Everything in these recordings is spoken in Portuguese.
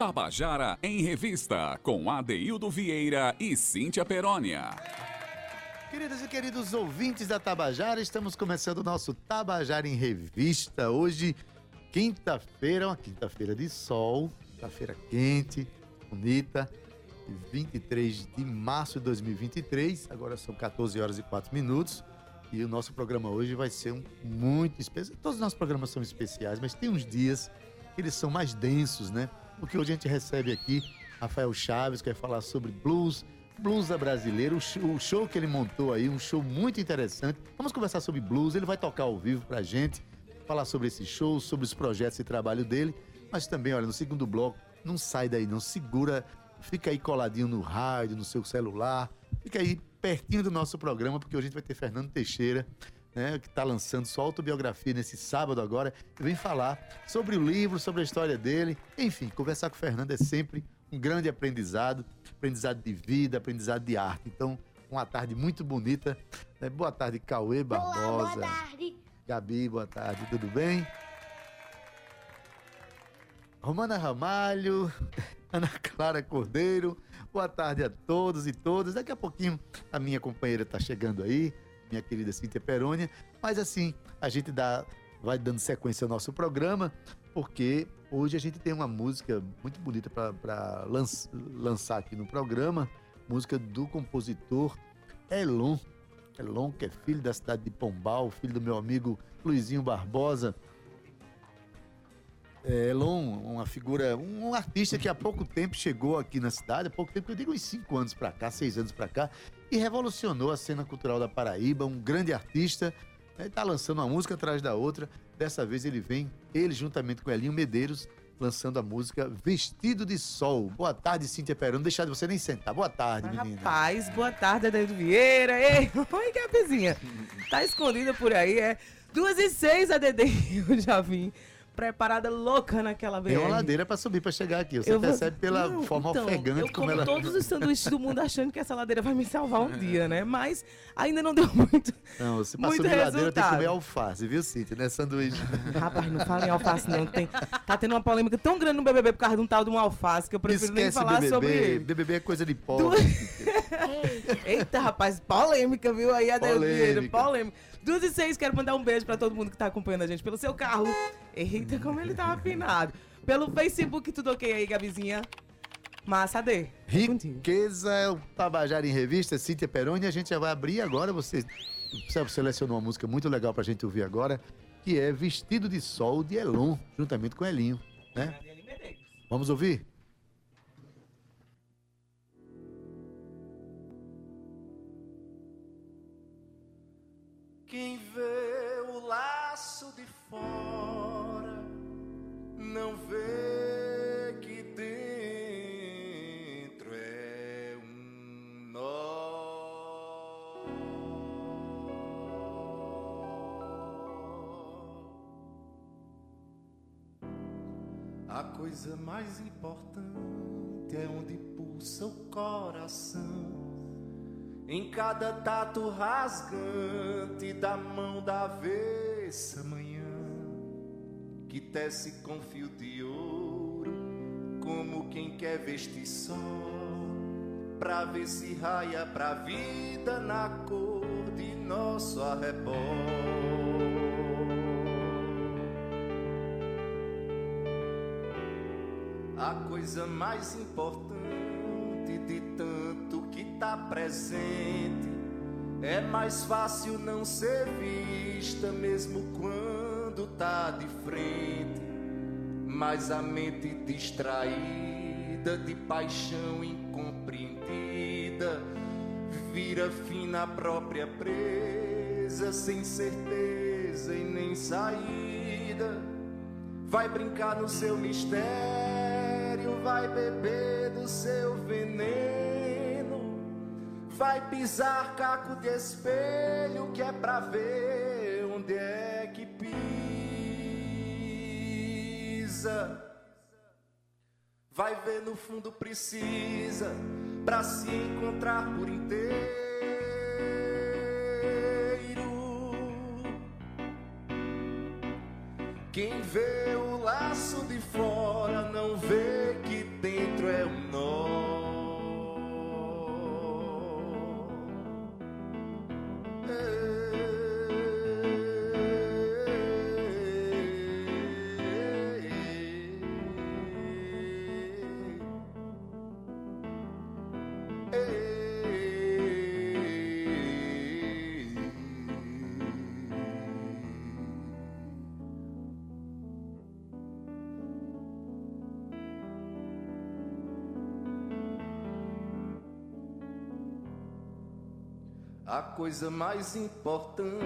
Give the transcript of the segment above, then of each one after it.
Tabajara em Revista, com Adeildo Vieira e Cíntia Perónia. Queridos e queridos ouvintes da Tabajara, estamos começando o nosso Tabajara em Revista. Hoje, quinta-feira, uma quinta-feira de sol, quinta-feira quente, bonita, 23 de março de 2023. Agora são 14 horas e 4 minutos. E o nosso programa hoje vai ser um muito especial. Todos os nossos programas são especiais, mas tem uns dias que eles são mais densos, né? Porque hoje a gente recebe aqui Rafael Chaves, que vai falar sobre blues, brasileiro, o show, o show que ele montou aí, um show muito interessante. Vamos conversar sobre blues, ele vai tocar ao vivo pra gente, falar sobre esse show, sobre os projetos e trabalho dele, mas também, olha, no segundo bloco, não sai daí não, segura, fica aí coladinho no rádio, no seu celular, fica aí pertinho do nosso programa, porque hoje a gente vai ter Fernando Teixeira, né, que está lançando sua autobiografia nesse sábado agora, e vem falar sobre o livro, sobre a história dele. Enfim, conversar com o Fernando é sempre um grande aprendizado, aprendizado de vida, aprendizado de arte. Então, uma tarde muito bonita. Né? Boa tarde, Cauê Barbosa. Olá, boa tarde. Gabi, boa tarde, tudo bem? Romana Ramalho, Ana Clara Cordeiro, boa tarde a todos e todas. Daqui a pouquinho a minha companheira está chegando aí minha querida Cíntia Perônia. Mas assim, a gente dá, vai dando sequência ao nosso programa, porque hoje a gente tem uma música muito bonita para lanç, lançar aqui no programa, música do compositor Elon. Elon, que é filho da cidade de Pombal, filho do meu amigo Luizinho Barbosa. É, Elon, uma figura, um artista que há pouco tempo chegou aqui na cidade, há pouco tempo, eu digo uns 5 anos para cá, 6 anos para cá, e revolucionou a cena cultural da Paraíba, um grande artista. Ele está lançando uma música atrás da outra. Dessa vez ele vem, ele juntamente com Elinho Medeiros, lançando a música Vestido de Sol. Boa tarde, Cíntia Perão. Não deixar de você nem sentar. Boa tarde, Mas, menina. Rapaz, boa tarde, Adeildo Vieira. Ei, oi, Gabizinha. Tá escondida por aí, é? Duas e seis, ADD, eu já vim preparada louca naquela vez. Tem uma ladeira para subir para chegar aqui. Você eu percebe vou... pela Não, forma então, ofegante eu como ela. todos os sanduíches do mundo achando que essa ladeira vai me salvar um dia, né? Mas ainda não deu muito. Não, você passou de ladeira tem que comer alface, viu, Cíntia? Não é sanduíche. Rapaz, não fala em alface, não. Tem, tá tendo uma polêmica tão grande no BBB por causa de um tal de uma alface que eu prefiro Esquece nem falar BBB. sobre. BBB é coisa de pobre. Eita, rapaz, polêmica, viu? Aí a polêmica. polêmica. Duas e seis, quero mandar um beijo pra todo mundo que tá acompanhando a gente pelo seu carro. Eita, como ele tá afinado. Pelo Facebook, tudo ok aí, Gabizinha? Massa D. Riqueza é o Tabajara em Revista, Cíntia Peroni. A gente já vai abrir agora. Você, você selecionou uma música muito legal pra gente ouvir agora, que é Vestido de Sol de Elon, juntamente com Elinho. Né? Vamos ouvir? Quem vê o laço de fora não vê que dentro é um nó. A coisa mais importante é onde pulsa o coração em cada tato rasgante da mão da avessa manhã, que tece com fio de ouro, como quem quer vestir sol, pra ver se raia pra vida na cor de nosso arrebol. A coisa mais importante de tanto tá presente. É mais fácil não ser vista, mesmo quando tá de frente. Mas a mente distraída de paixão incompreendida vira fina a própria presa, sem certeza e nem saída. Vai brincar no seu mistério, vai beber do seu veneno vai pisar caco de espelho que é pra ver onde é que pisa. Vai ver no fundo precisa pra se encontrar por inteiro. Quem vê o laço de fora a coisa mais importante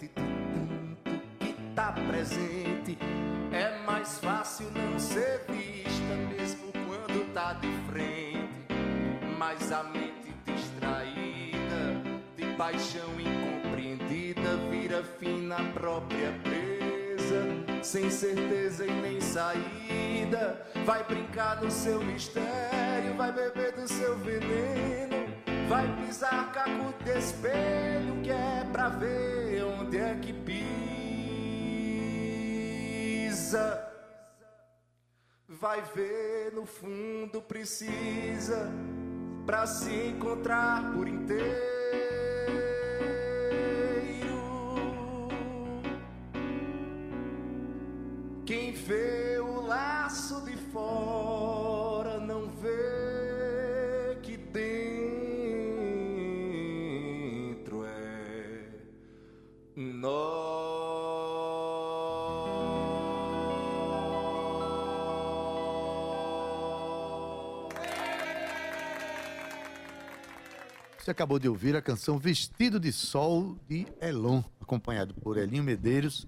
de tanto que tá presente. É mais fácil não ser vista, mesmo quando tá de frente. Mas a mente distraída, de paixão incompreendida, vira fim na própria presa, sem certeza e nem saída. Vai brincar no seu mistério, vai beber do seu veneno. Vai pisar caco de espelho que é pra ver onde é que pisa. Vai ver no fundo precisa pra se encontrar por inteiro. Acabou de ouvir a canção Vestido de Sol de Elon, acompanhado por Elinho Medeiros.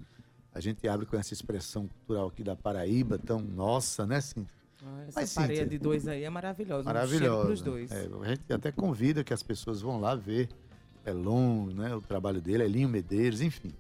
A gente abre com essa expressão cultural aqui da Paraíba, tão nossa, né, Cíntia? Ah, Essa Mas, Cíntia, de dois aí é maravilhosa. Um Maravilhosa. pros dois. É, a gente até convida que as pessoas vão lá ver Elon, né, o trabalho dele, Elinho Medeiros, enfim.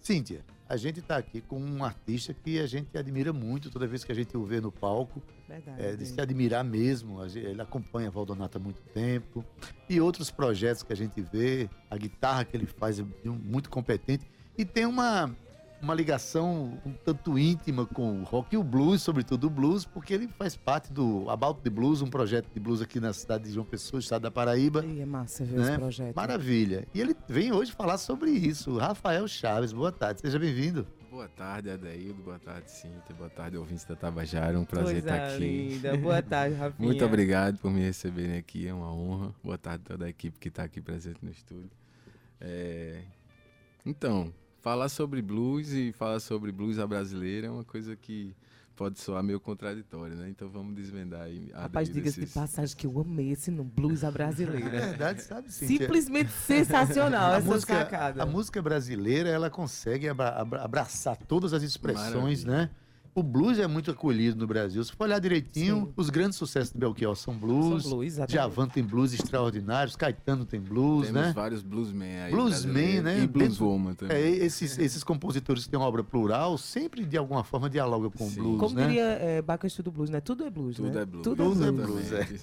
Cíntia, a gente está aqui com um artista que a gente admira muito toda vez que a gente o vê no palco. Verdade. É, de se admirar mesmo. Ele acompanha a Valdonato há muito tempo. E outros projetos que a gente vê, a guitarra que ele faz é muito competente. E tem uma, uma ligação um tanto íntima com o rock e o blues, sobretudo o blues, porque ele faz parte do About the Blues, um projeto de blues aqui na cidade de João Pessoa, estado da Paraíba. E é massa ver né? esse projeto. Maravilha. E ele vem hoje falar sobre isso. Rafael Chaves, boa tarde, seja bem-vindo. Boa tarde, Adaildo. Boa tarde, Cíntia. Boa tarde, ouvintes da Tabajara. É um prazer Coisa estar aqui. linda. Boa tarde, Rafinha. Muito obrigado por me receberem aqui, é uma honra. Boa tarde a toda a equipe que está aqui presente no estúdio. É, Então, falar sobre blues e falar sobre blues à brasileira é uma coisa que pode soar meio contraditória, né? Então vamos desvendar aí. Rapaz, diga-se de esses- passagem que eu amei esse no blues à É brasileira. verdade, sabe, Cíntia? Simplesmente sensacional a essa música, sacada. a música brasileira, ela consegue abra- abra- abraçar todas as expressões, Maravilha. né? O blues é muito acolhido no Brasil. Se for olhar direitinho, Sim. os grandes sucessos de Belchior são blues. São blues, exatamente. Djavan tem blues extraordinários, Caetano tem blues, Temos né? vários bluesmen aí. Bluesmen, né? E blueswoman também. É, esses, esses compositores que têm uma obra plural sempre, de alguma forma, dialogam com o Sim. blues, Como né? diria é, Bacchus do Blues, né? Tudo é blues, Tudo né? é blues. Tudo Tudo é é blues. Exatamente.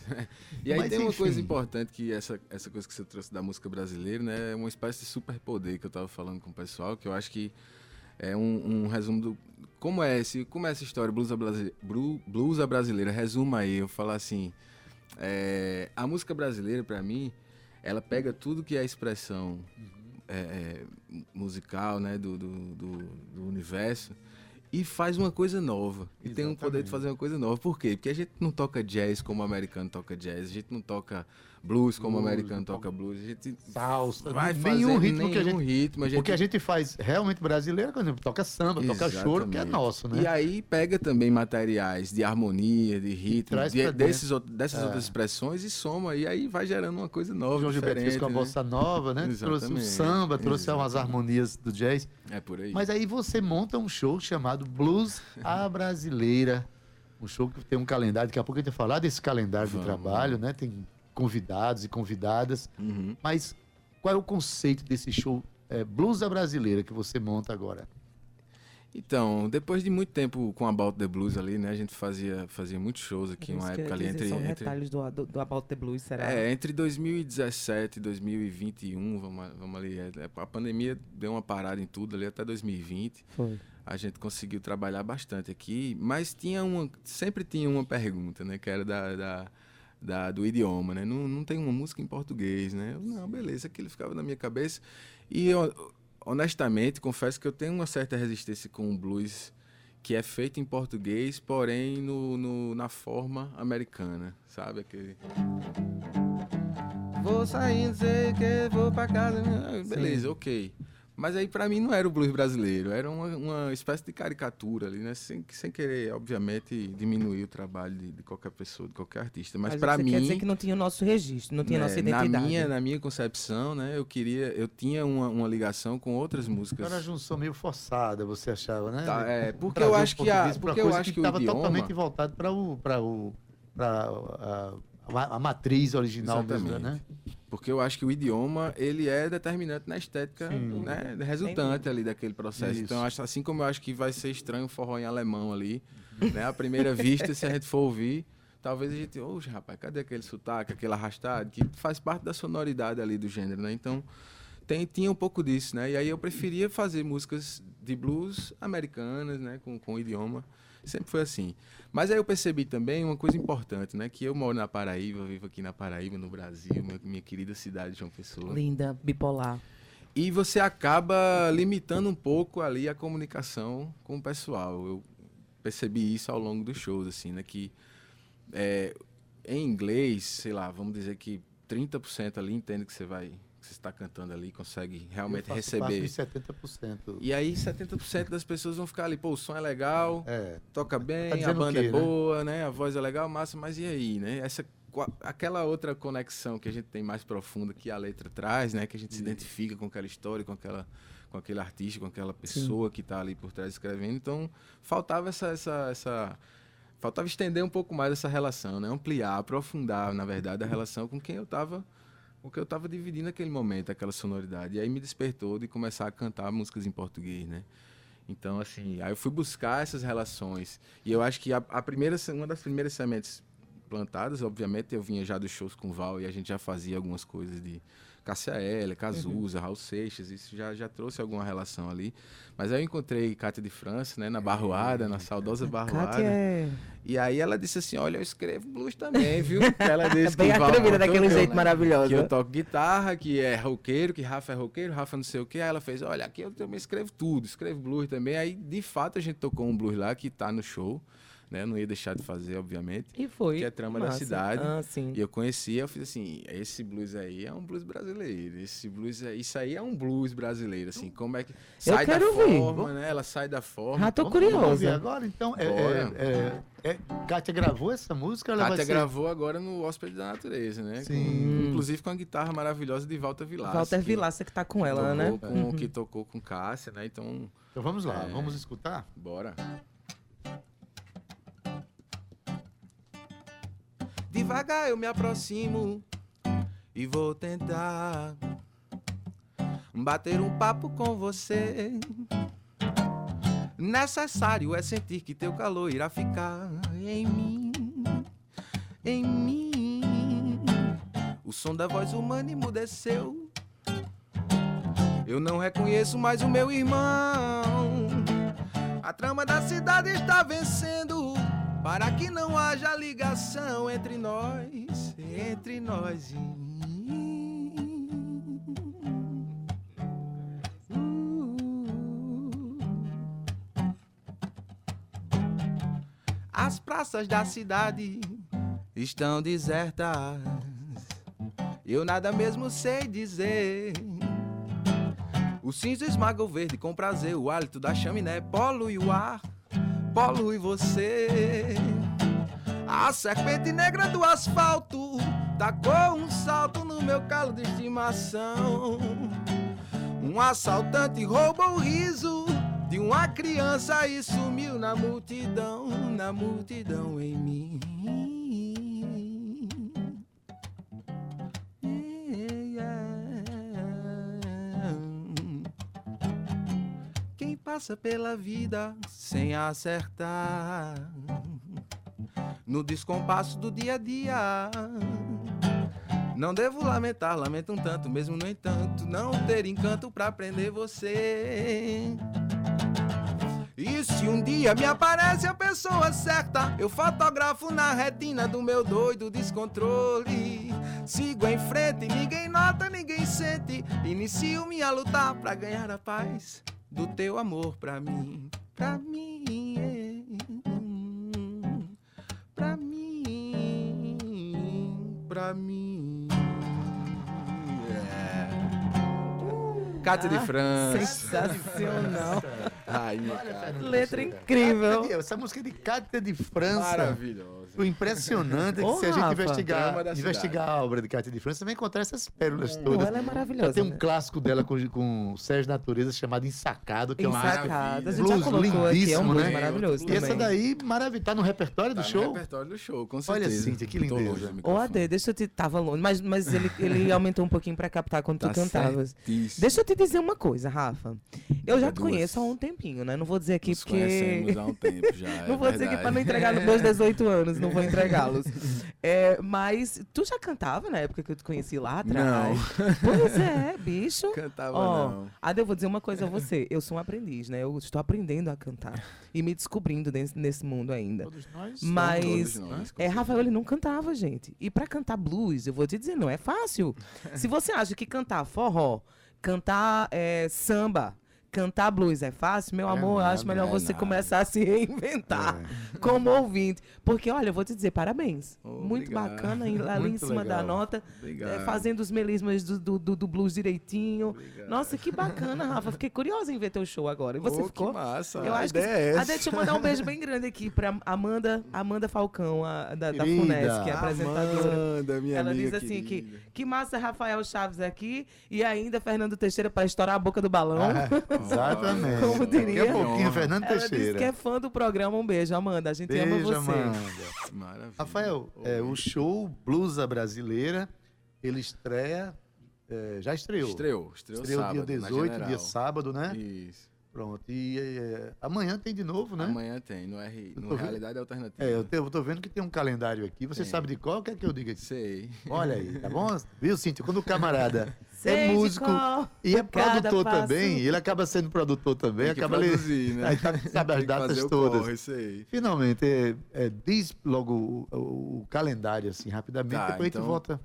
E aí Mas, tem uma coisa enfim. importante que essa, essa coisa que você trouxe da música brasileira, né? É uma espécie de superpoder que eu tava falando com o pessoal, que eu acho que é um, um resumo do. Como é, esse, como é essa história, brasi- blues à brasileira? Resuma aí, eu falar assim. é, a música brasileira, para mim, ela pega tudo que é expressão é, é, musical, né, do, do, do- do universo e faz uma coisa nova. E tem um poder Exatamente. de fazer uma coisa nova. Por quê? Porque a gente não toca jazz como o americano toca jazz, a gente não toca blues como o americano não toca blues, a gente Salsa, vai fazer ritmo que a gente ritmo, a gente O que a gente faz realmente brasileiro, por exemplo, toca samba, toca choro, que é Exatamente. nosso, né? E aí pega também materiais de harmonia, de ritmo, de- desses, dessas É. outras expressões e soma. E aí vai gerando uma coisa nova, João Gilberto fez com a né? bossa nova, né? Trouxe o Exatamente, samba, trouxe umas exatamente. harmonias do jazz. É por aí. Mas aí você monta um show chamado Blues à Brasileira. Um show que tem um calendário, daqui a pouco a gente vai falar desse calendário de Vamos. trabalho, né? Tem convidados e convidadas. Uhum. Mas qual é o conceito desse show é, Blues à Brasileira que você monta agora? Então, depois de muito tempo com a About the Blues ali, né? A gente fazia, fazia muitos shows aqui, uma época ali entre. São entre retalhos do, do, do About the Blues, será? é, entre 2017 e 2021, vamos, vamos ali. é, a pandemia deu uma parada em tudo ali até 2020. Foi. a gente conseguiu trabalhar bastante aqui, mas tinha uma, sempre tinha uma pergunta, né, que era da, da, da- do idioma, né? Não, não tem uma música em português, né? Eu, não, beleza, aquilo ficava na minha cabeça. E eu, honestamente, confesso que eu tenho uma certa resistência com o blues que é feito em português, porém no, no- na forma americana, sabe? Aquele... Vou sair, sei que, vou pra casa. Ah, Beleza, ok. Mas aí para mim não era o blues brasileiro, era uma, uma espécie de caricatura ali, né? Sem, sem querer, obviamente, diminuir o trabalho de, de qualquer pessoa, de qualquer artista. Mas, Mas para você mim. quer dizer que não tinha o nosso registro, não tinha né, nossa identidade. Na minha, na minha concepção, né? Eu queria, eu tinha uma, uma ligação com outras músicas. Era uma junção meio forçada, você achava, né? Tá, é, porque Trazer eu acho que a, porque eu acho que, que o estava idioma, totalmente voltado para o para o para a, a, a matriz original mesmo, né? Porque eu acho que o idioma, ele é determinante na estética, Sim. né, resultante ali daquele processo. Isso. Então, eu acho, assim como eu acho que vai ser estranho o forró em alemão ali, né, à primeira vista, se a gente for ouvir, talvez a gente, oxe, rapaz, cadê aquele sotaque, aquele arrastado, que faz parte da sonoridade ali do gênero, né? Então, tem, tinha um pouco disso, né? E aí eu preferia fazer músicas de blues americanas, né, com, com idioma. Sempre foi assim. Mas aí eu percebi também uma coisa importante, né? Que eu moro na Paraíba, vivo aqui na Paraíba, no Brasil, minha, minha querida cidade de João Pessoa. Linda, bipolar. E você acaba limitando um pouco ali a comunicação com o pessoal. Eu percebi isso ao longo dos shows, assim, né? Que é, em inglês, sei lá, vamos dizer que 30% ali entende que você vai, que você está cantando ali, consegue realmente Eu faço receber. parte dos 70%. E aí 70% das pessoas vão ficar ali, pô, o som é legal, É. toca Tá bem, a dizendo o banda quê, é né? boa, né? A voz é legal, massa, mas e aí, né? Essa aquela outra conexão que a gente tem mais profunda que a letra traz, né? Que a gente se identifica com aquela história, com aquela com aquele artista, com aquela pessoa que está ali por trás escrevendo. Então, faltava essa essa essa faltava estender um pouco mais essa relação, né? Ampliar, aprofundar, na verdade, a relação com quem eu estava com quem eu estava dividindo aquele momento, aquela sonoridade. E aí me despertou de começar a cantar músicas em português, né? Então, assim, aí eu fui buscar essas relações. E eu acho que a, a primeira, uma das primeiras sementes plantadas, obviamente, eu vinha já dos shows com o Val e a gente já fazia algumas coisas de Cássia Eller, Cazuza, Raul Seixas, isso já, já trouxe alguma relação ali. Mas aí eu encontrei Cátia de França, né, na Barroada, na saudosa Barroada. Kátia é E aí ela disse assim, olha, eu escrevo blues também, viu? Ela disse bem que atrevida, daquele jeito maravilhoso. que eu toco guitarra, que é roqueiro, que Rafa é roqueiro, Rafa não sei o que. Aí ela fez, olha, aqui eu também escrevo tudo, escrevo blues também. Aí, de fato, a gente tocou um blues lá que tá no show, né? Não ia deixar de fazer, obviamente. E foi. Que é Trama da Massa. Cidade. Ah, sim. E eu conhecia, eu fiz assim, esse blues aí é um blues brasileiro. Esse blues aí, isso aí é um blues brasileiro, assim, como é que sai da ouvir. forma, né? Ela sai da forma. Já tô curiosa. agora, então. É, é, é, é, Kátia gravou essa música? Ela Kátia vai ser... gravou agora no Hóspede da Natureza, né? Sim. Com- inclusive com a guitarra maravilhosa de Walter Vilaça. Walter que Vilaça que tá com ela, né? Com, Que tocou com Cássia, né? Então, Então vamos lá, É. vamos escutar? bora. Devagar eu me aproximo e vou tentar bater um papo com você. Necessário é sentir que teu calor irá ficar em mim, em mim. O som da voz humana emudeceu. Eu não reconheço mais o meu irmão. A trama da cidade está vencendo para que não haja ligação entre nós, entre nós. As praças da cidade estão desertas. Eu nada mesmo sei dizer. O cinza esmaga o verde com prazer, o hálito da chaminé polui o ar, polui você. A serpente negra do asfalto tacou um salto no meu calo de estimação. Um assaltante roubou o riso de uma criança e sumiu na multidão, na multidão em mim. Passa pela vida sem acertar no descompasso do dia a dia. Não devo lamentar, lamento um tanto, mesmo no entanto, não ter encanto pra prender você. E se um dia me aparece a pessoa certa, eu fotografo na retina do meu doido descontrole. Sigo em frente, ninguém nota, ninguém sente. Inicio minha luta pra ganhar a paz do teu amor pra mim, pra mim, é. pra mim, pra mim. É. Cátia de Ah, França. Sensacional. Rainha, Olha, cara. Letra Teixeira. incrível. De- Essa música é de Cátia de França. Maravilhosa. O impressionante é que Ô, se a gente Rafa, investigar, investigar a obra de Cátia de França, você vai encontrar essas pérolas Pô, todas. ela é maravilhosa. Tem um né? clássico dela com, com o Sérgio Natureza chamado Ensacado, que é uma Ensacada. A gente Blues já colocou aqui, é um lindíssimo, blues né? maravilhoso E também. essa daí, maravilhosa, tá no repertório do Tá no show? repertório do show, com Olha, certeza. Cíntia, que lindeza. Ô. Ade, deixa eu te... Tava longe, mas, mas ele, ele aumentou um pouquinho pra captar quando tu Tá cantavas. certíssimo. Deixa eu te dizer uma coisa, Rafa. Eu já É te conheço há um tempinho, né? Não vou dizer aqui Nos porque... conhecemos há um tempo já. é Não vou dizer aqui pra não entregar nos meus 18 anos, não vou entregá-los. É, mas tu já cantava na época que eu te conheci lá atrás? Pois é, bicho. Cantava Ó, não. Ade, eu vou dizer uma coisa a você. Eu sou um aprendiz, né? Eu estou aprendendo a cantar e me descobrindo nesse, nesse mundo ainda. Todos nós Mas- Todos nós, É, Rafael, ele não cantava, gente. E pra cantar blues, eu vou te dizer, não é fácil. Se você acha que cantar forró, cantar é, samba, cantar blues é fácil, meu É amor, eu acho melhor é você nada. começar a se reinventar É. como ouvinte. Porque, olha, eu vou te dizer, parabéns. Oh, Muito obrigado. bacana, ir lá em cima da legal. nota, Obrigado. é, fazendo os melismas do, do, do- blues direitinho. Obrigado. Nossa, que bacana, Rafa. Fiquei curiosa em ver teu show agora. E você Oh, ficou? Que massa. Eu a acho que. ideia é Ah, essa. deixa eu mandar um beijo bem grande aqui pra Amanda, Amanda Falcão, a, da, da. FUNESC, que é apresentadora. Amanda, minha Ela diz assim que, que massa Rafael Chaves aqui e ainda Fernando Teixeira para estourar a boca do balão. Ah, exatamente. Como diria. Daqui a pouquinho, Fernando Ela disse Teixeira. que é fã do programa. Um beijo, Amanda. A gente ama Beijo, você. Amanda. Maravilha. Rafael, é, o show Blusa Brasileira, ele estreia, é, já estreou. Estreou, estreou, Estreou sábado, dia na 18, dia sábado, né? Isso. Pronto. E é, amanhã tem de novo, né? Amanhã tem, no, R, no tô vendo- Realidade Alternativa. É, eu, te- eu tô vendo que tem um calendário aqui. Você Tem. sabe de qual? Quer que eu diga aqui? Sei. Olha aí, tá bom? Viu, Cíntia? Quando o camarada é músico e é produtor passo. também, ele acaba sendo produtor também, Tem que acaba ali- produzir, né? aí tá- sabe as datas todas. corre, sei. Finalmente, é, é, diz logo o, o- o calendário, assim, rapidamente, Tá, depois a então- gente volta.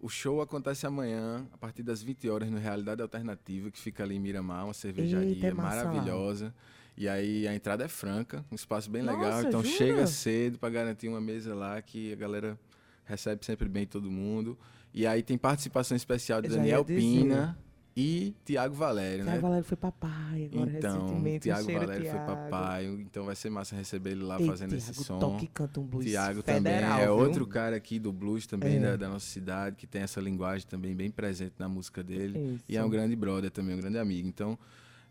O show acontece amanhã, a partir das 20 horas, no Realidade Alternativa, que fica ali em Miramar, uma cervejaria Eita, é maravilhosa. E aí a entrada é franca, um espaço bem legal. Nossa, Então jura? chega cedo para garantir uma mesa lá que a galera recebe sempre bem todo mundo. E aí tem participação especial de Daniel. Pina e Tiago Valério, Tiago né? Valério foi papai agora Então, recentemente. Tiago Valério foi Tiago. papai, então vai ser massa receber ele lá Ei, fazendo esse Tiago som. toca e canta um blues Tiago também é viu? outro cara aqui do blues também É. da, da nossa cidade, que tem essa linguagem também bem presente na música dele. E é Isso. um grande brother também, um grande amigo. Então,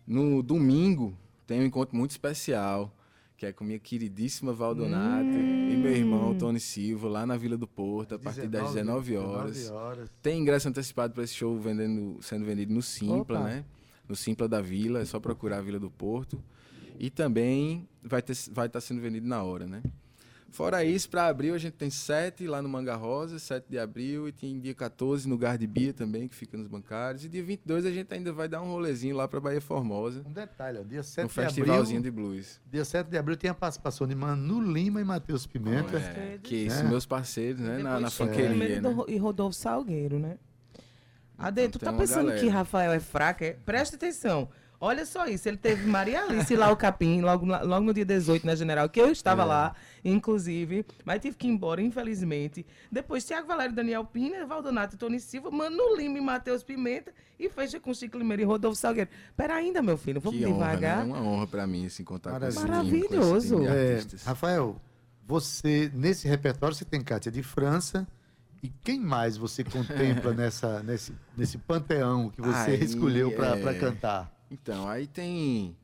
no domingo tem um encontro muito especial, que é com minha queridíssima Valdonato e meu Hum. irmão Tony Silva, lá na Vila do Porto, a partir das 19 horas. 19 horas. Tem ingresso antecipado para esse show vendendo, sendo vendido no Simpla, Opa. né? No Simpla da Vila, é só procurar a Vila do Porto. E também vai estar vai tá sendo vendido na hora, né? Fora isso, para abril a gente tem 7 lá no Manga Rosa, 7 de abril, e tem dia 14 no Gar de Bia também, que fica nos bancários. E dia 22 a gente ainda vai dar um rolezinho lá para Bahia Formosa, Um detalhe, ó, dia 7 um de festivalzinho abril, de blues. dia 7 de abril tem a participação de Manu Lima e Matheus Pimenta. É, que são É. meus parceiros, né? Na, na funkeria, Primeiro né? E Rodolfo Salgueiro, né? Tu tem tá pensando galera. que Rafael é fraco? É? Presta atenção. Olha só isso, ele teve Maria Alice lá o Capim, logo, logo no dia 18, na General, que eu estava É. lá, inclusive, mas tive que ir embora, infelizmente. Depois, Tiago Valério, Daniel Pina, Valdonato e Tony Silva, Mano Lima e Matheus Pimenta, e fecha com Chico Limeira e Rodolfo Salgueiro. Pera ainda, meu filho, vamos Que honra, devagar. né? É uma honra para mim, assim, contar com esse time, com Maravilhoso. de É. Rafael, você, nesse repertório, você tem Cátia de França. E quem mais você contempla nessa, nesse, nesse panteão que você Aí, escolheu para é. cantar? Então, aí tem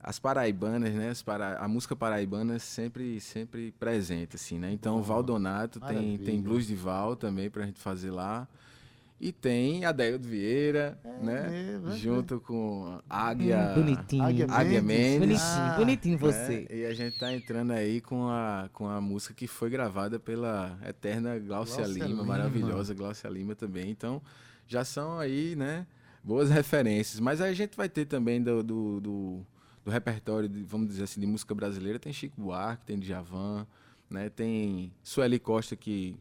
as paraibanas, né? As para... A música paraibana é sempre, sempre presente, assim, né? Então, Bom, Valdonato tem, maravilha. tem Blues de Val também pra gente fazer lá. E tem Adélio Vieira, É né? é Junto com Águia... Hum, bonitinho. Águia Águia Mendes. Mendes. Bonitinho, Ah, bonitinho né? você. E a gente tá entrando aí com a, com a música que foi gravada pela eterna Glaucia, Glaucia Lima, Lima. maravilhosa Glaucia Lima também. Então, já são aí, né, boas referências. Mas aí a gente vai ter também do, do, do, do repertório, de, vamos dizer assim, de música brasileira. Tem Chico Buarque, tem Djavan, né, tem Sueli Costa que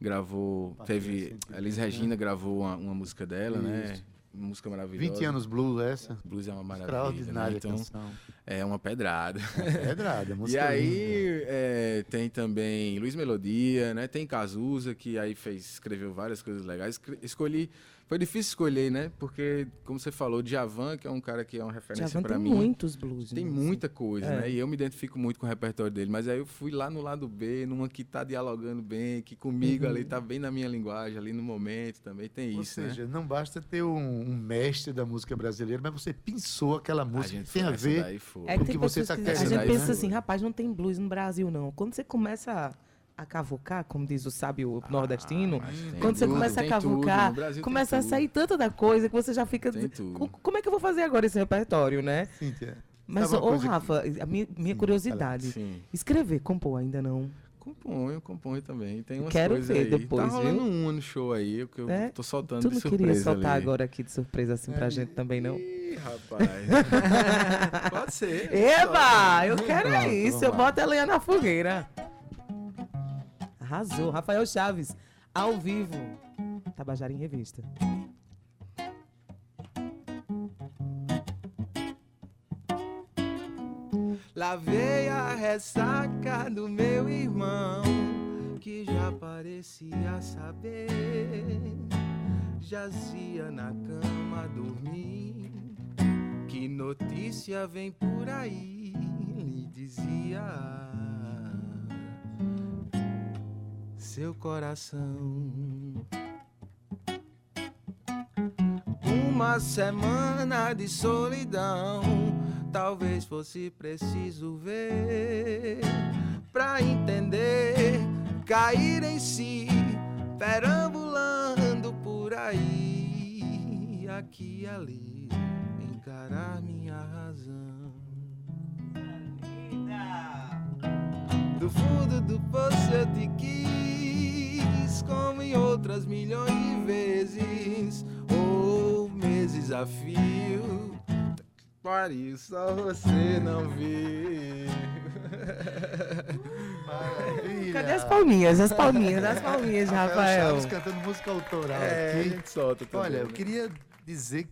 gravou, teve, a Elis né? Regina gravou uma, uma música dela, né, Isso. uma música maravilhosa. 20 anos blues essa. Blues é uma maravilha, né? Extraordinária Então, canção. é uma pedrada. Pedrada, E música linda. aí é, tem também Luiz Melodia, né? Tem Cazuza, que aí fez, escreveu várias coisas legais. Escolhi Foi difícil escolher, né? Porque, como você falou, Djavan, que é um cara que é uma referência para tem mim. muitos blues. Tem né? muita coisa, É. né? E eu me identifico muito com o repertório dele. Mas aí eu fui lá no lado B, numa que tá dialogando bem, que comigo Uhum. ali tá bem na minha linguagem, ali no momento também tem Ou isso, né? seja, não basta ter um, um mestre da música brasileira, mas você pensou aquela música que tem a ver. É o que que tem você tá que querendo a gente pensa assim, rapaz, não tem blues no Brasil, não. Quando você começa a, cavucar, como diz o sábio nordestino, mas tem quando você tudo, começa a tudo, cavucar, tem começa a tudo. sair tanta da coisa que você já fica. Tudo. "Co- Como é que eu vou fazer agora esse repertório, né? Cíntia, Mas, ô, que- Rafa, a minha, minha Sim, curiosidade. Sim. Escrever, compor ainda não. Componho, componho também. Tem umas Quero coisas ver aí. depois, tá rolando viu? um no show aí, que eu É? tô soltando Tu de não surpresa queria soltar ali. agora aqui de surpresa assim pra gente também, não? Ih, rapaz. Pode ser. Eba! Eu quero é Pronto, isso. Eu boto a lenha na fogueira. Arrasou. Rafael Chaves, ao vivo. Tabajara em Revista. Lavei a ressaca do meu irmão, que já parecia saber. Jazia na cama dormir. Que notícia vem por aí? Lhe dizia seu coração. Uma semana de solidão, talvez fosse preciso ver pra entender, cair em si, perambulando por aí, aqui e ali, encarar minha razão. Do fundo do poço eu te quis, como em outras milhões de vezes, ou meses a fio. Pare, só você não viu. Maravilha. Cadê as palminhas? As palminhas, as palminhas de Rafael. Chaves cantando música autoral É, a aqui. gente solta também. Olha, eu né? queria dizer que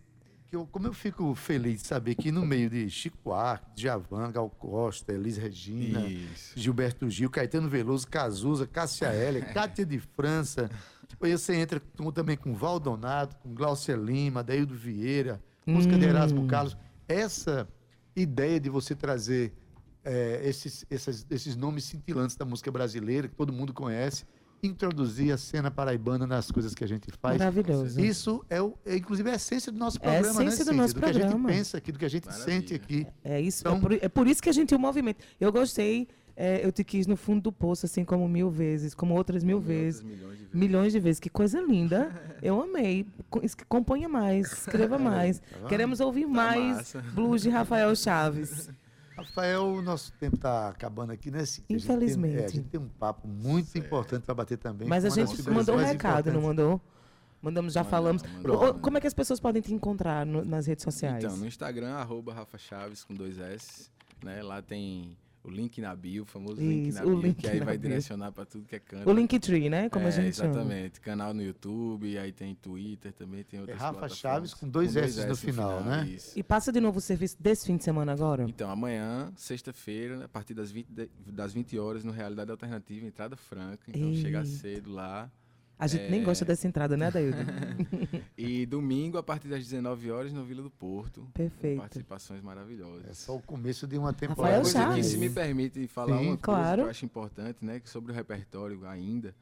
eu, como eu fico feliz de saber que no meio de Chico Buarque, Djavan, Gal Costa, Elis Regina, Isso. Gilberto Gil, Caetano Veloso, Cazuza, Cássia Heller, Cátia de França. Aí você entra também com Valdonato, com Glaucia Lima, Daildo Vieira, música de Erasmo Carlos. Essa ideia de você trazer eh, esses, essas- esses nomes cintilantes da música brasileira, que todo mundo conhece, introduzir a cena paraibana nas coisas que a gente faz. Maravilhoso. Isso é, o, é, inclusive, a essência do nosso É a programa, né, essência do Cíntia? nosso do que a gente programa. pensa aqui, do que a gente Maravilha. sente aqui. É isso. Então- é, por, é por isso que a gente tem o movimento. Eu gostei, é, eu te quis no fundo do poço, assim como mil vezes, como outras mil Como vezes. outras milhões de vezes. Milhões de vezes. Que coisa linda. Eu amei. Componha mais, escreva mais. vendo? Queremos ouvir mais massa. blues de Rafael Chaves. Rafael, o nosso tempo está acabando aqui, né, Cíntia? A gente tem- Infelizmente. é, a gente tem um papo muito importante para bater também. Mas a gente mandou um recado, não mandou? Mandamos, já falamos. ô, Como é que as pessoas podem te encontrar no- nas redes sociais? Então, no Instagram, arroba Rafa Chaves com dois S. Né? Lá tem o link na bio, o famoso link Isso, na o bio, link que aí na vai bio. direcionar para tudo que é canto. o Linktree, né? Como é, a gente chama. Exatamente. Canal no YouTube, aí tem Twitter também, tem É outras Rafa plataformas. Chaves com dois S no final, né? Isso. E passa de novo o serviço desse fim de semana agora? Então, amanhã, sexta-feira, a partir das 20, de- das 20 horas, no Realidade Alternativa, entrada franca. Então, Ei. chega cedo lá. A gente nem É. gosta dessa entrada, né, Adaildo? E domingo, a partir das 19 horas, no Vila do Porto. com Perfeito. Participações maravilhosas. É só o começo de uma temporada. Rafael Coisa que, Chaves. se me permite falar Sim, uma coisa claro. que eu acho importante, né, que sobre o repertório ainda,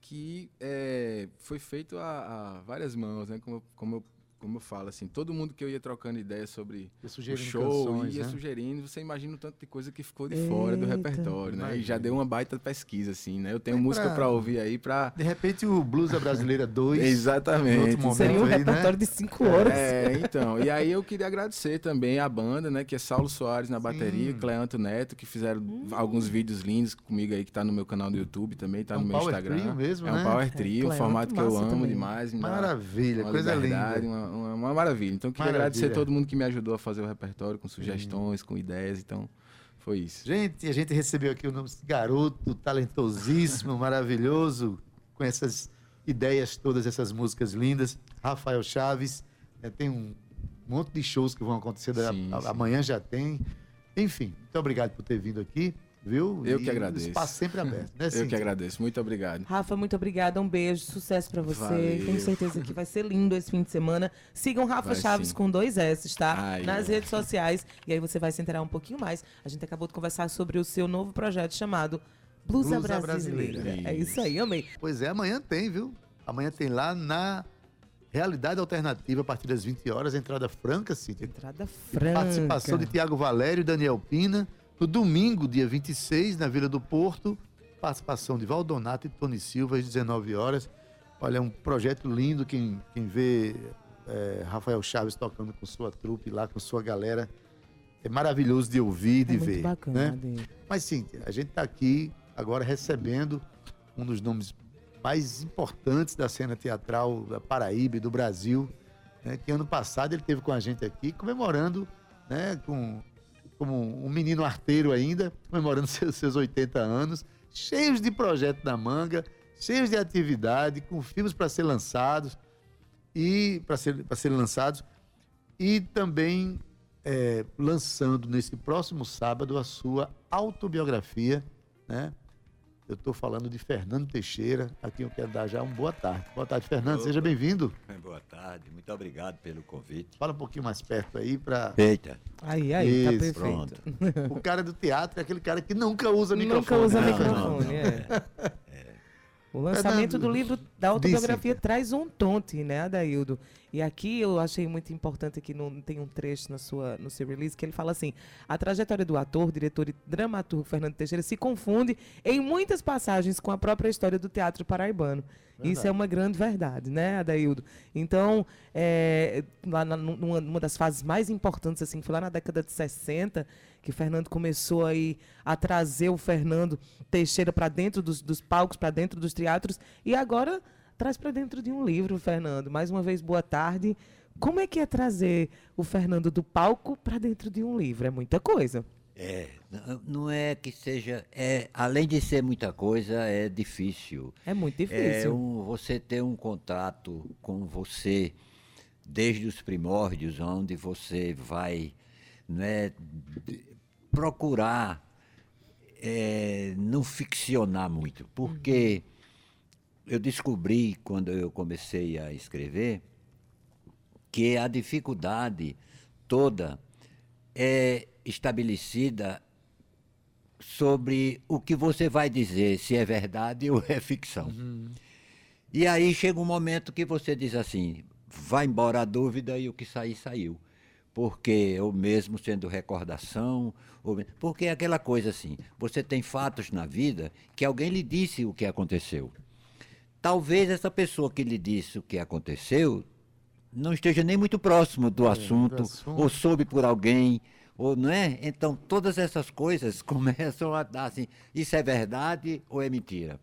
que é, foi feito a, a várias mãos, né, como, como, eu, como eu falo, assim, todo mundo que eu ia trocando ideia sobre o show, canções, ia né? sugerindo, você imagina o tanto de coisa que ficou de fora do Eita. repertório, né, e já Imagina. deu uma baita pesquisa, assim, né, eu tenho É música pra- pra ouvir aí pra... De repente, o Blues da Brasileira 2. Exatamente. momento Seria um aí, né? repertório de cinco horas. É, então. E aí eu queria agradecer também a banda, né? Que é Saulo Soares na bateria, Sim. Cleanto Neto, que fizeram alguns vídeos lindos comigo aí, que tá no meu canal do YouTube também, tá É um no meu power Instagram. trio mesmo, é um né? power trio, um Cleanto, formato que eu amo também. demais. Maravilha, uma coisa liberdade, linda. Uma, uma, uma maravilha. Então, queria Maravilha. agradecer a todo mundo que me ajudou a fazer o repertório, com sugestões, com ideias. Então, foi isso. Gente, a gente recebeu aqui o nome desse garoto talentosíssimo, maravilhoso, com essas ideias todas, essas músicas lindas. Rafael Chaves, né, tem um monte de shows que vão acontecer, da- Sim, a- sim. amanhã já tem. Enfim, muito obrigado por ter vindo aqui. Viu? Eu E que agradeço. O espaço sempre aberto, né, Eu que agradeço. Muito obrigado. Rafa, muito obrigada. Um beijo, sucesso pra você. Valeu. Tenho certeza que vai ser lindo esse fim de semana. Sigam Rafa Vai Chaves sim. com dois S, tá? Ai, Nas é. redes sociais. E aí você vai se enterar um pouquinho mais. A gente acabou de conversar sobre o seu novo projeto chamado Blusa, Blusa Brasileira. Brasileira. É isso aí, amei. Pois é, amanhã tem, viu? Amanhã tem lá na Realidade Alternativa, a partir das 20 horas, entrada franca, Cíntia. Entrada franca. Participação de Tiago Valério e Daniel Pina. No domingo, dia 26, na Vila do Porto, participação de Valdonato e Tony Silva, às 19 horas. Olha, é um projeto lindo. Quem, quem vê é, Rafael Chaves tocando com sua trupe lá, com sua galera, é maravilhoso de ouvir e de é muito ver. bacana, né? Mas, Cíntia, a gente está aqui agora recebendo um dos nomes mais importantes da cena teatral da Paraíba do Brasil, né, que ano passado ele teve com a gente aqui, comemorando, né, com, como um menino arteiro ainda, comemorando seus, seus 80 anos, cheios de projeto na manga, cheios de atividade, com filmes para ser lançados e para ser, serem lançados e também é, lançando nesse próximo sábado a sua autobiografia, né? Eu estou falando de Fernando Teixeira, a quem eu quero dar já uma boa tarde. Boa tarde, Fernando, Opa. seja bem-vindo. Boa tarde, muito obrigado pelo convite. Fala um pouquinho mais perto aí para Eita, Aí, aí, tá Isso, perfeito. pronto. o cara do teatro é aquele cara que nunca usa microfone. Nunca usa né, Não, microfone, é. O lançamento Fernando, do livro da autobiografia disse. traz um tonte, né, Adaildo? E aqui eu achei muito importante que não tem um trecho na sua, no seu release que ele fala assim: a trajetória do ator, diretor e dramaturgo Fernando Teixeira se confunde em muitas passagens com a própria história do teatro paraibano. Isso é uma grande verdade, né, Adaildo? Então, é, lá na- numa, numa das fases mais importantes, assim, foi lá na década de 60, que Fernando começou aí a trazer o Fernando Teixeira para dentro dos, dos palcos, para dentro dos teatros, e agora traz para dentro de um livro, Fernando. Mais uma vez, boa tarde. Como é que é trazer o Fernando do palco para dentro de um livro? É muita coisa. é, não é que seja, é, além de ser muita coisa, é difícil. É muito É difícil. um, você ter um contato com você desde os primórdios, onde você vai né, procurar é, não ficcionar muito, porque eu descobri quando eu comecei a escrever que a dificuldade toda é estabelecida sobre o que você vai dizer, se é verdade ou é ficção. E aí chega um momento que você diz assim: vai embora a dúvida e o que sair, saiu. Porque, ou mesmo sendo recordação, ou, porque é aquela coisa assim: você tem fatos na vida que alguém lhe disse o que aconteceu. Talvez essa pessoa que lhe disse o que aconteceu não esteja nem muito próximo do assunto, assunto. ou soube por alguém, ou não é? Então todas essas coisas começam a dar assim, isso é verdade ou é mentira?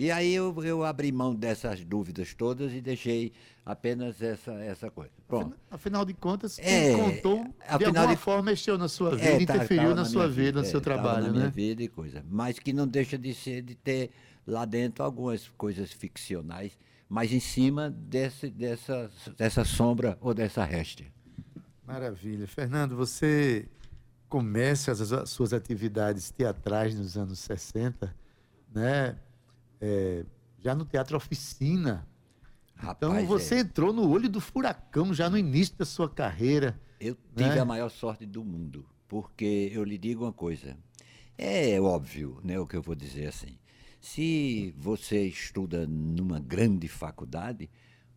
E aí eu, eu abri mão dessas dúvidas todas e deixei apenas essa, essa coisa. Bom, Afinal de contas, quem É, contou, de alguma de- forma mexeu na sua vida, é, tá- interferiu tava na, sua minha vida, no seu é, trabalho, na minha né? vida e coisa. Mas que não deixa de ser, de ter lá dentro algumas coisas ficcionais, mas em cima desse, dessa, dessa sombra ou dessa réstia. Maravilha. Fernando, você começa as, as suas atividades teatrais nos anos 60, né? É, já no Teatro Oficina. Então Rapaz, você é, entrou no olho do furacão já no início da sua carreira. eu tive né? a maior sorte do mundo, porque eu lhe digo uma coisa. É óbvio, né, o que eu vou dizer assim. Se você estuda numa grande faculdade,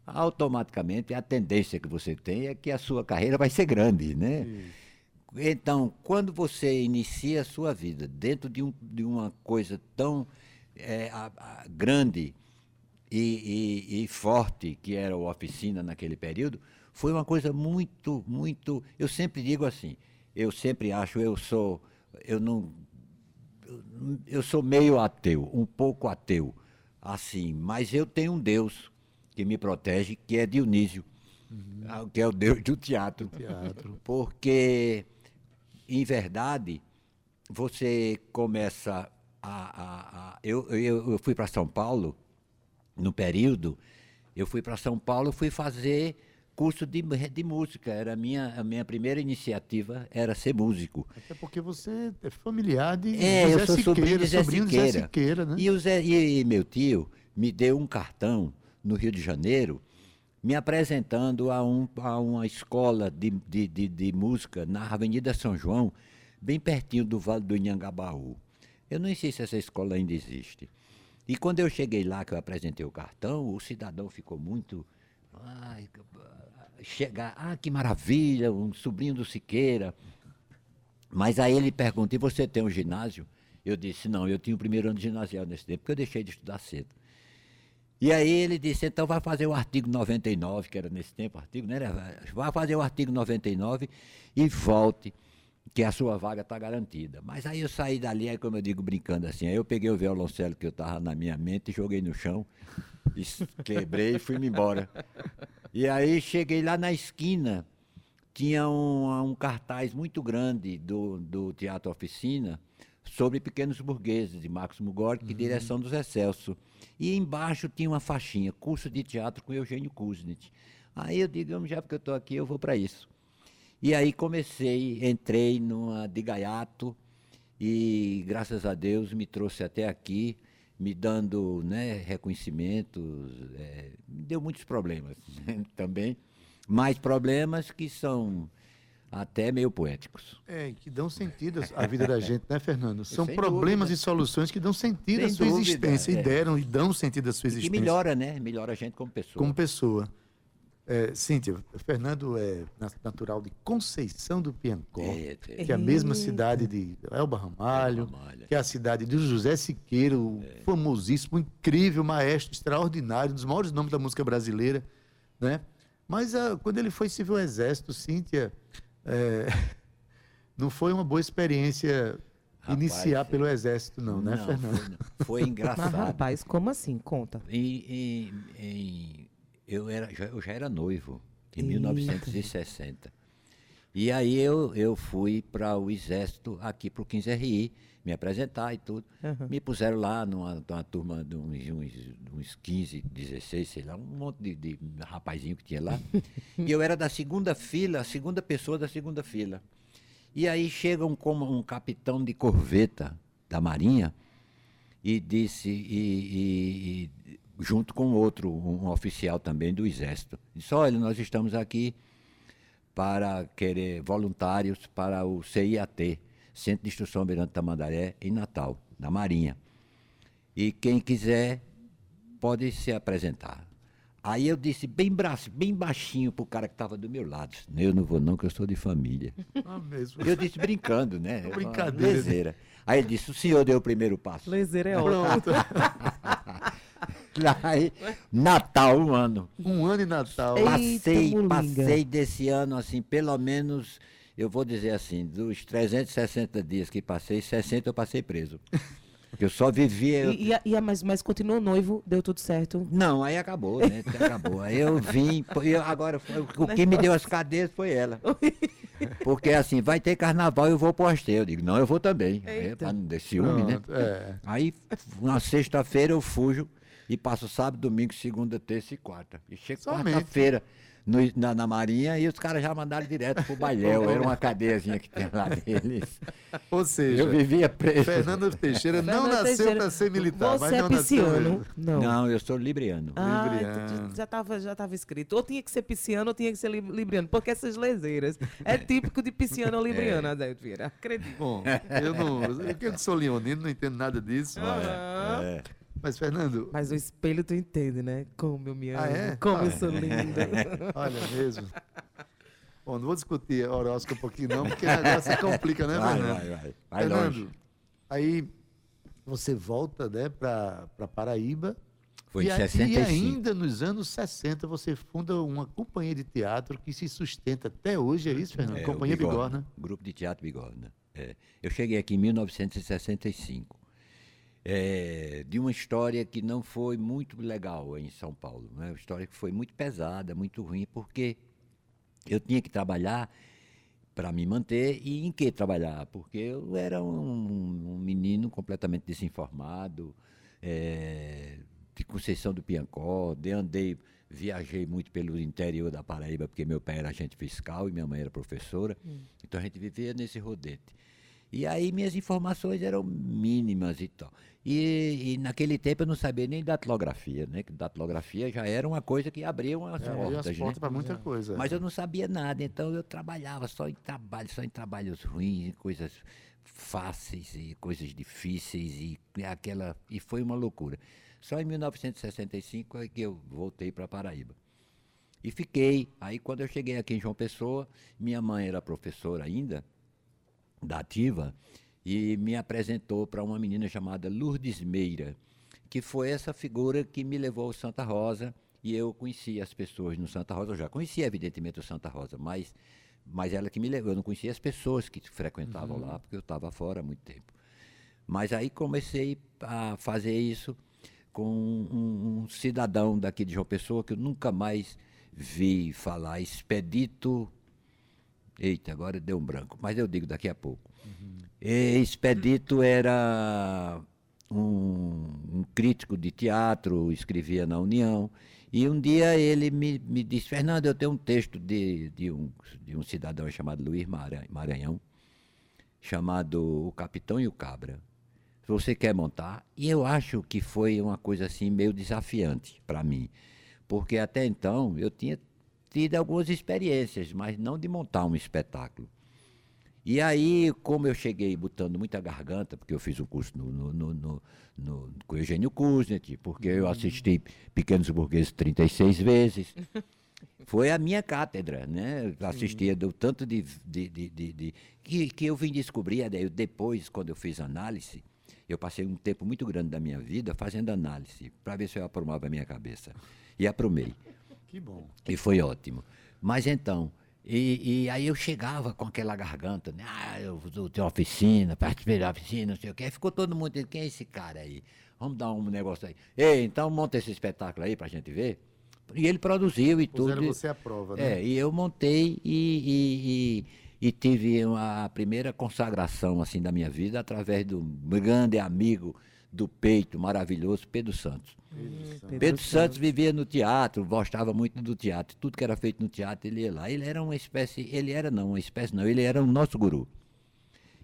automaticamente a tendência que você tem é que a sua carreira vai ser grande, né? Então, quando você inicia a sua vida dentro de, um- de uma coisa tão é, a- a- grande e, e- e forte que era a oficina naquele período, foi uma coisa muito, muito. Eu sempre digo assim, eu sempre acho, eu sou, eu não, eu- sou meio ateu, um pouco ateu, assim, mas eu tenho um Deus que me protege, que é Dionísio, ah, que é o Deus do teatro. Teatro. Porque, em verdade, você começa a. a- a- eu, eu, eu fui para São Paulo, no período, eu fui para São Paulo, fui fazer curso de, de música. Era a minha, a minha primeira iniciativa, era ser músico. Até porque você é familiar de É, José eu sou sobrinho de Zé sobrinho de Zé Siqueira. Siqueira, né? E, o Zé- e- e meu tio me deu um cartão no Rio de Janeiro, me apresentando a, um, a uma escola de, de, de, de música na Avenida São João, bem pertinho do Vale do Inhangabaú. Eu não sei se essa escola ainda existe. E quando eu cheguei lá, que eu apresentei o cartão, o cidadão ficou muito. Ai, chegar, ah, que maravilha, um sobrinho do Siqueira. Mas aí ele perguntou: e você tem um ginásio? Eu disse: não, eu tinha o primeiro ano de ginasial nesse tempo, porque eu deixei de estudar cedo. E aí ele disse: então vai fazer o artigo 99, que era nesse tempo, artigo, né? Vai fazer o artigo 99 e volte, que a sua vaga está garantida. Mas aí eu saí dali, aí como eu digo brincando assim, aí eu peguei o violoncelo que eu estava na minha mente, joguei no chão, quebrei e fui-me embora. E aí cheguei lá na esquina, tinha um, um cartaz muito grande do, do Teatro Oficina sobre pequenos burgueses, de Marcos Mugork, Uhum. direção do Zé Celso. E embaixo tinha uma faixinha, curso de teatro com Eugênio Kuznit. Aí eu digo, já porque eu estou aqui, eu vou para isso. E aí comecei, entrei numa de gaiato e, graças a Deus, me trouxe até aqui, me dando né, reconhecimentos. é, me deu muitos problemas também, mas problemas que são até meio poéticos. É, que dão sentido à vida da gente, né, Fernando? São Sem problemas dúvida. e soluções que dão sentido à Sem sua dúvida, existência e é. deram e dão sentido à sua E existência melhora, né? Melhora a gente como pessoa. como pessoa. É, Cíntia, Fernando é na- natural de Conceição do Piancó, É, é. que é a mesma cidade de Elba Ramalho, Ramalho. que é a cidade do José Siqueira, o famosíssimo, incrível maestro, extraordinário, um dos maiores nomes da música brasileira, né? Mas ah, quando ele foi civil exército, Cíntia, é, não foi uma boa experiência Rapaz, iniciar é. pelo exército, não, né, Não, Fernando? Foi, não. Foi Mas, engraçado. rapaz, como assim? Conta. Em- em- em- eu, era, já, eu já era noivo, em Eita. 1960. E aí eu, eu fui para o Exército, aqui para o 15RI, me apresentar e tudo. Aham. Me puseram lá numa, numa turma de uns, uns, uns 15, 16, sei lá, um monte de, de rapazinho que tinha lá. e eu era da segunda fila, a segunda pessoa da segunda fila. E aí chega um, como um capitão de corveta da Marinha e disse, e, e- e junto com outro, um oficial também do Exército, disse, olha, nós estamos aqui para querer voluntários para o CIAT, Centro de Instrução Almirante Tamandaré, em Natal, da Marinha. E quem quiser pode se apresentar. Aí eu disse bem, braço, bem baixinho pro cara que estava do meu lado. Eu não vou não, que eu sou de família. Ah, mesmo. Eu disse brincando, né? Uma brincadeira, leseira. Aí ele disse, o senhor deu o primeiro passo. Laser é ótimo. Aí, Natal, um ano. Um ano em Natal. Ei. Passei, passei desse ano, assim, pelo menos, eu vou dizer assim, dos 360 dias que passei, 60 eu passei preso. Porque eu só vivia. E, e, a- e a- mas, mas continuou noivo, deu tudo certo. Não, aí acabou, né? Acabou. Aí eu vim, eu- agora foi- o que me deu as cadeias foi ela. Porque assim, vai ter carnaval, eu vou pro Oste. Eu digo, não, eu vou também. Aí, Eita. pra não ter ciúme, né? É. Aí, na sexta-feira eu fujo e passo sábado, domingo, segunda, terça e quarta. E chego quarta-feira na, na Marinha e os caras já mandaram direto pro Bailel. Era uma cadeiazinha que tem lá deles. Ou seja, Eu vivia preso. Fernando Teixeira não Fernando nasceu para ser militar, Você mas é pisciano? Não. Não, eu sou libriano. Ah, Libriano. já estava já tava escrito. Ou tinha que ser pisciano ou tinha que ser li- libriano. Porque essas leseiras é típico de pisciano ou libriano, Adélio Vieira. Acredito. Bom, eu não. Eu que sou leonino, não entendo nada disso. Aham. É. Mas, Fernando, Mas o espelho tu entende, né? Como eu me amo, Ah, é? como Ah, eu sou linda. olha mesmo. Bom, não vou discutir horóscopo um pouquinho, não, porque negócio se complica, né, Vai, Fernando? vai, vai. Vai Fernando, longe. aí você volta, né, para Paraíba. Foi e, em a- 65. E ainda nos anos 60 você funda uma companhia de teatro que se sustenta até hoje, é isso, Fernando? É, companhia Bigorna. Grupo de Teatro Bigorna. É. Eu cheguei aqui em 1965. É, de uma história que não foi muito legal em São Paulo. Né? Uma história que foi muito pesada, muito ruim, porque eu tinha que trabalhar para me manter e em que trabalhar? Porque eu era um, um menino completamente desinformado, é, de- Conceição do Piancó, de andei, viajei muito pelo interior da Paraíba, porque meu pai era agente fiscal e minha mãe era professora. Então a gente vivia nesse rodete. E aí minhas informações eram mínimas e tal. E, e naquele tempo eu não sabia nem datilografia, né? Que datilografia já era uma coisa que abria umas É, portas, as né? portas para muita coisa. Mas eu não sabia nada, então eu trabalhava só em trabalho, só em trabalhos ruins, em coisas fáceis e coisas difíceis e aquela e foi uma loucura. Só em 1965 é que eu voltei para Paraíba. E fiquei. Aí quando eu cheguei aqui em João Pessoa, minha mãe era professora ainda da ativa e me apresentou para uma menina chamada Lourdes Meira, que foi essa figura que me levou ao Santa Rosa e eu conhecia as pessoas no Santa Rosa, eu já conhecia evidentemente o Santa Rosa, mas mas ela que me levou, eu não conhecia as pessoas que frequentavam lá, porque eu estava fora há muito tempo. Mas aí comecei a fazer isso com um, um cidadão daqui de João Pessoa que eu nunca mais vi falar, Expedito Eita, agora deu um branco, mas eu digo daqui a pouco. Expedito era um, um crítico de teatro, escrevia na União, e um dia ele me, me disse, Fernando, eu tenho um texto de, de, um, de um cidadão chamado Luiz Mara- Maranhão, chamado O Capitão e o Cabra. Você quer montar, e eu acho que foi uma coisa assim meio desafiante para mim, porque até então eu tinha tido algumas experiências, mas não de montar um espetáculo. E aí, como eu cheguei botando muita garganta, porque eu fiz um curso no, no, no, no- com o Eugênio Kuznet, porque eu assisti Pequenos Burgueses 36 vezes. Foi a minha cátedra, né? Assistia do tanto de. de, de, de- que, que eu vim descobrir, eu- depois, quando eu fiz análise, eu passei um tempo muito grande da minha vida fazendo análise, para ver se eu aprumava a minha cabeça. E aprumei. Que bom. E foi ótimo. Mas então, e, e aí eu chegava com aquela garganta, né? Ah, eu ter uma oficina, participei da oficina, não sei o quê. Ficou todo mundo dizendo, quem é esse cara aí? Vamos dar um negócio aí. Ei, então monta esse espetáculo aí pra gente ver. E ele produziu e tudo. Puseram você à prova, né? É, e eu montei e, e- e- e tive uma- a primeira consagração assim da minha vida através do grande amigo do peito maravilhoso, Pedro Santos. Pedro, Santos vivia no teatro, gostava muito do teatro. Tudo que era feito no teatro, ele ia lá. Ele era uma espécie, ele era não, uma espécie não, ele era o nosso guru.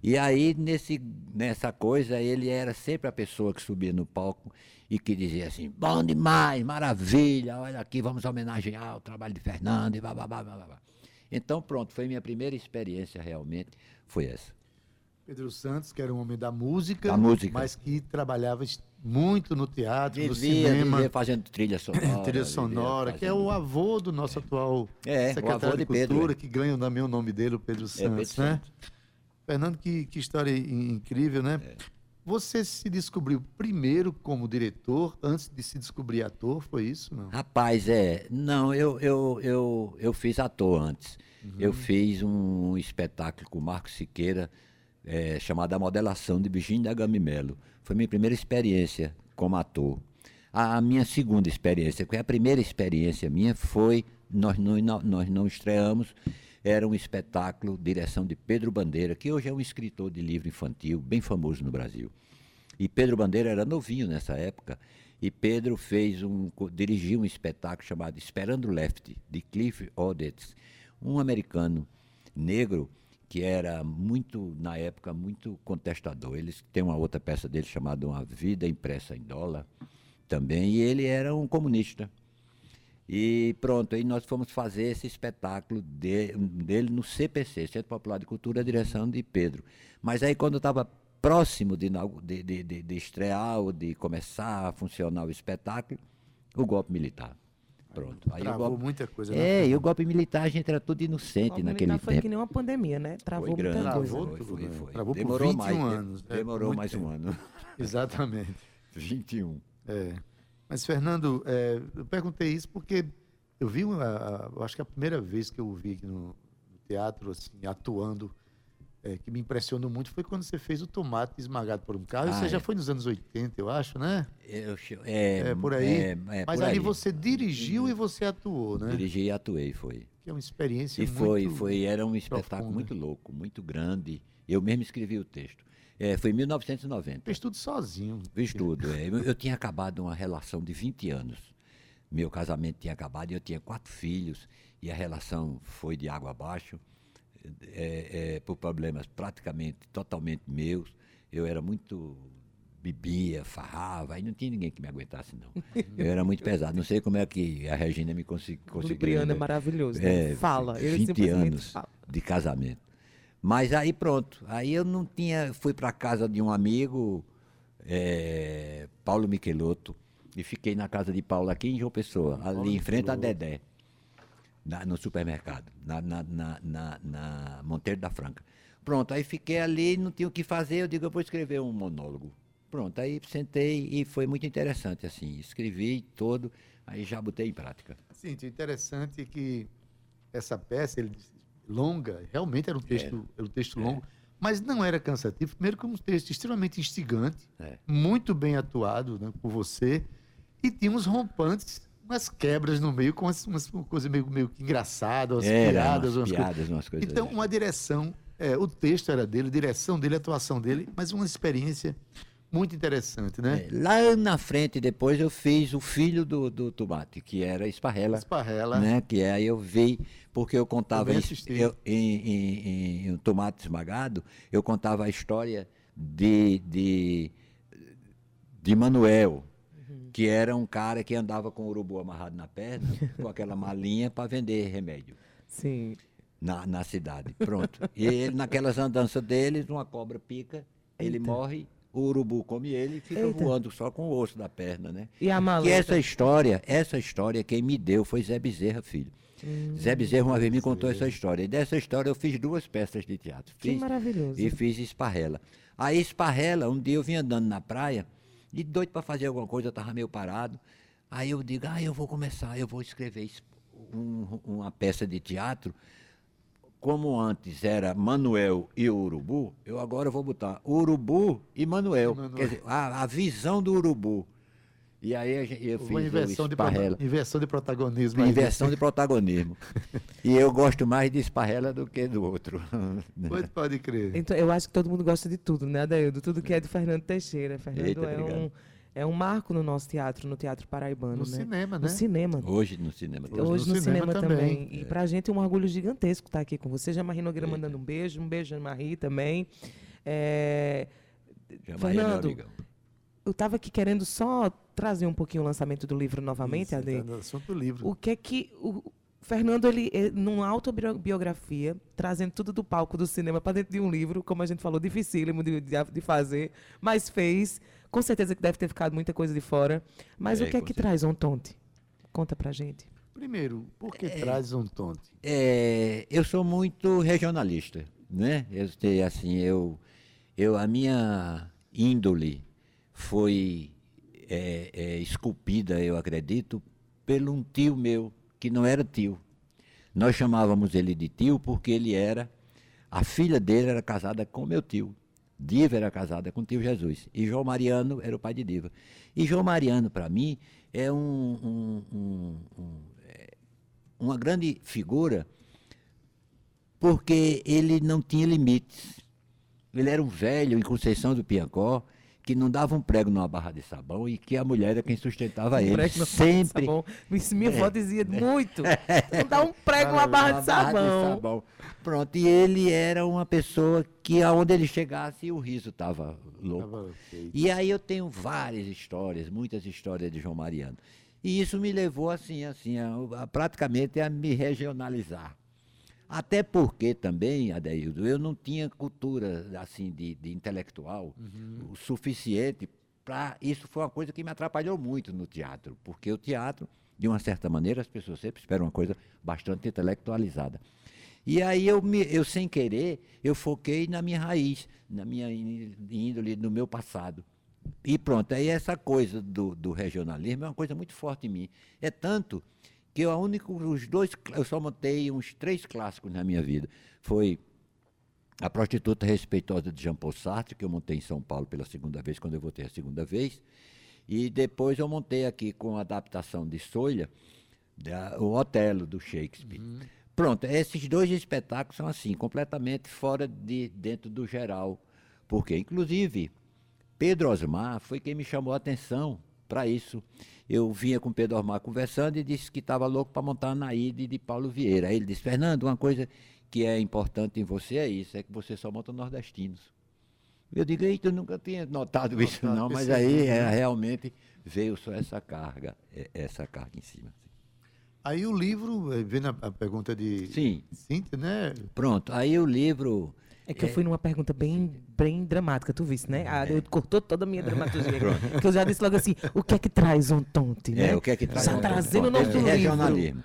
E aí, nesse, nessa coisa, ele era sempre a pessoa que subia no palco e que dizia assim, bom demais, maravilha, olha aqui, vamos homenagear o trabalho de Fernando e blá, blá, blá, blá, blá. Então, pronto, foi minha primeira experiência realmente, foi essa. Pedro Santos, que era um homem da música, Da música. mas que trabalhava muito no teatro, no Vivia, cinema, vivia fazendo trilha sonora. trilha sonora, que é fazendo- o avô do nosso atual É, secretário de de Pedro, Cultura, é. que ganha também o nome dele, o Pedro Santos, Pedro né? Santos. Fernando, que, que história in- incrível, né? É. Você se descobriu primeiro como diretor, antes de se descobrir ator, foi isso? Não? Rapaz, é. Não, eu, eu, eu, eu fiz ator antes. Eu fiz um espetáculo com o Marco Siqueira, é, chamado A Modelação de Virgínia da Gamimelo. Foi minha primeira experiência como ator. A, a minha segunda experiência, porque a primeira experiência minha foi, nós não, nós não estreamos, era um espetáculo, direção de Pedro Bandeira, que hoje é um escritor de livro infantil, bem famoso no Brasil. E Pedro Bandeira era novinho nessa época. E Pedro fez um, dirigiu um espetáculo chamado Esperando Left, de Cliff Odets, um americano negro que era muito, na época, muito contestador. Eles têm uma outra peça dele chamada Uma Vida Impressa em Dólar também, e ele era um comunista. E pronto, aí nós fomos fazer esse espetáculo de- dele no CPC, Centro Popular de Cultura, a direção de Pedro. Mas aí quando estava próximo de, de, de, de estrear ou de começar a funcionar o espetáculo, o golpe militar. Pronto. Aí Travou golpe, muita coisa. é, e o golpe militar a gente era tudo inocente naquele militar foi tempo. que nem uma pandemia, né? Travou Foi grande, muita coisa. Travou tudo, foi, né? foi. Travou por Demorou 21 mais, anos, é, Demorou mais um tempo. ano. Exatamente. 21. É. Mas, Fernando, é, eu perguntei isso porque eu vi, uma, acho que a primeira vez que eu vi aqui no, no teatro, assim, atuando, é, que me impressionou muito foi quando você fez o Tomate Esmagado por um Carro. Ah, Você já é. foi nos anos 80, eu acho, né? Eu, é, É, por aí. é, é, Mas por ali aí. você dirigiu e você atuou, né? Dirigi e atuei, foi. Que é uma experiência E foi, muito foi, era um espetáculo profunda. muito louco, muito grande. Eu mesmo escrevi o texto. É, foi em 1990. Fez tudo sozinho. Fiz tudo. é. Eu, eu tinha acabado uma relação de 20 anos. Meu casamento tinha acabado e eu tinha quatro filhos e a relação foi de água abaixo, é, é, por problemas praticamente totalmente meus. Eu era muito bebia, farrava, aí não tinha ninguém que me aguentasse não. Eu era muito pesado. Não sei como é que a Regina me consegui, O conseguiu. Lubriano é maravilhoso. né? É, fala. Ele 20 simplesmente anos fala. de casamento. Mas aí pronto, aí eu não tinha, fui para casa de um amigo, é, Paulo Michelotto, e fiquei na casa de Paulo aqui em João Pessoa, ali em frente à Dedé, na- no supermercado, na, na, na, na, Monteiro da Franca. Pronto, aí fiquei ali, não tinha o que fazer, eu digo, eu vou escrever um monólogo. Pronto, aí sentei e foi muito interessante, assim, escrevi todo, aí já botei em prática. Sim, interessante é que essa peça, ele longa, realmente era um texto, era um texto longo, mas não era cansativo. Primeiro, como um texto extremamente instigante, É. muito bem atuado né, por você, e tinha uns rompantes, umas quebras no meio, com umas, umas coisas meio, meio que engraçadas, umas Era, piadas, umas umas coisas. piadas, umas coisas. Então, uma direção, é, o texto era dele, a direção dele, a atuação dele, mas uma experiência muito interessante, né? É, Lá na frente, depois, eu fiz o filho do, do Tomate, que era Esparrela. Esparrela. Né? Que aí eu vi, porque eu contava em, eu- em, em- em O Tomate Esmagado, eu contava a história de, de, de Manuel, que era um cara que andava com o urubu amarrado na perna, com aquela malinha para vender remédio Sim. na, na cidade. Pronto. E ele, naquelas andanças dele, uma cobra pica, ele Eita. morre, o urubu come ele e fica Eita. voando só com o osso da perna, né? E a Que maleta? essa história, essa história quem me deu foi Zé Bezerra Filho. Hum. Zé Bezerra uma vez me contou essa história. E dessa história eu fiz duas peças de teatro. Que Fiz, maravilhoso. e fiz Esparrela. Aí Esparrela, um dia eu vim andando na praia, e doido para fazer alguma coisa, eu estava meio parado. Aí eu digo, ah, eu vou começar, eu vou escrever es- um- uma peça de teatro. Como antes era Manuel e o Urubu, eu agora vou botar Urubu e Manuel. Manuel. Quer dizer, a, a visão do Urubu. E aí a gente- eu fiz Uma inversão o de, Esparrela. inversão de protagonismo. aí. Inversão de protagonismo. e eu gosto mais de Esparrela do que do outro. Pode, pode crer. Então, eu acho que todo mundo gosta de tudo, né, Adaildo? Tudo que é de Fernando Teixeira. Fernando Eita, é, um, obrigado. é um marco no nosso teatro, no teatro paraibano, No né? cinema, No né? cinema. Hoje no cinema. Hoje Hoje, no no, cinema cinema, também. também. E pra gente é um orgulho gigantesco estar aqui com você. Já Marie Nogueira Eita. mandando um beijo. Um beijo, Ana Marie, também. É, ele, Fernando, Origão. eu estava aqui querendo só trazer um pouquinho o lançamento do livro novamente, Isso, Ade. tá no assunto do livro. O que é que o Fernando, ele, numa autobiografia, trazendo tudo do palco do cinema para dentro de um livro, como a gente falou, dificílimo de, de, de fazer, mas fez. Com certeza que deve ter ficado muita coisa de fora. Mas É, o que é que certeza. traz Ontonte? Conta pra gente. Primeiro, por que traz um tonte? É, eu sou muito regionalista, né? Eu assim, eu, eu a minha índole foi é, é, esculpida, eu acredito, pelo um tio meu que não era tio. Nós chamávamos ele de tio porque ele era a filha dele era casada com meu tio. Diva era casada com o tio Jesus. E João Mariano era o pai de Diva. E João Mariano, para mim, é um, um- um- é uma grande figura porque ele não tinha limites. Ele era um velho em Conceição do Piancó que não dava um prego numa barra de sabão e que a mulher era quem sustentava ele. Prego barra de Sempre sabão. Isso minha avó dizia muito. Não dá um prego Uma numa barra de sabão. sabão. Pronto, e ele era uma pessoa que aonde ele chegasse o riso estava louco. E aí eu tenho várias histórias, muitas histórias de João Mariano. E isso me levou assim, assim, a, a praticamente a me regionalizar. Até porque também, Adeildo, eu não tinha cultura assim de, de intelectual o suficiente para. Isso foi uma coisa que me atrapalhou muito no teatro, porque o teatro, de uma certa maneira, as pessoas sempre esperam uma coisa bastante intelectualizada. E aí eu, me, eu sem querer, eu foquei na minha raiz, na minha índole, no meu passado. E pronto, aí essa coisa do, do regionalismo é uma coisa muito forte em mim. É tanto que eu, a único, os dois, eu só montei uns três clássicos na minha vida. Foi A Prostituta Respeitosa de Jean Paul Sartre, que eu montei em São Paulo pela segunda vez, quando eu voltei a segunda vez. E depois eu montei aqui com a adaptação de Solha, da- o Otelo, do Shakespeare. Pronto, esses dois espetáculos são assim, completamente fora de dentro do geral. Porque, inclusive, Pedro Osmar foi quem me chamou a atenção para isso. Eu vinha com Pedro Osmar conversando e disse que estava louco para montar na Ide de Paulo Vieira. Aí ele disse, Fernando, uma coisa que é importante em você é isso, é que você só monta nordestinos. Eu digo, eita, eu nunca tinha notado isso Notado, não, mas aí né? é, realmente veio só essa carga, é, essa carga em cima. Aí o livro, eh, vendo a, a pergunta de Sim, Cíntia, né? pronto. Aí o livro. É que eu fui numa pergunta bem, bem dramática, tu viste, né? A eu cortou toda a minha dramaturgia. que eu já disse logo assim, o que é que traz um tonte, né? É, o que é que traz? Já um- trazendo o nosso esse livro. regionalismo.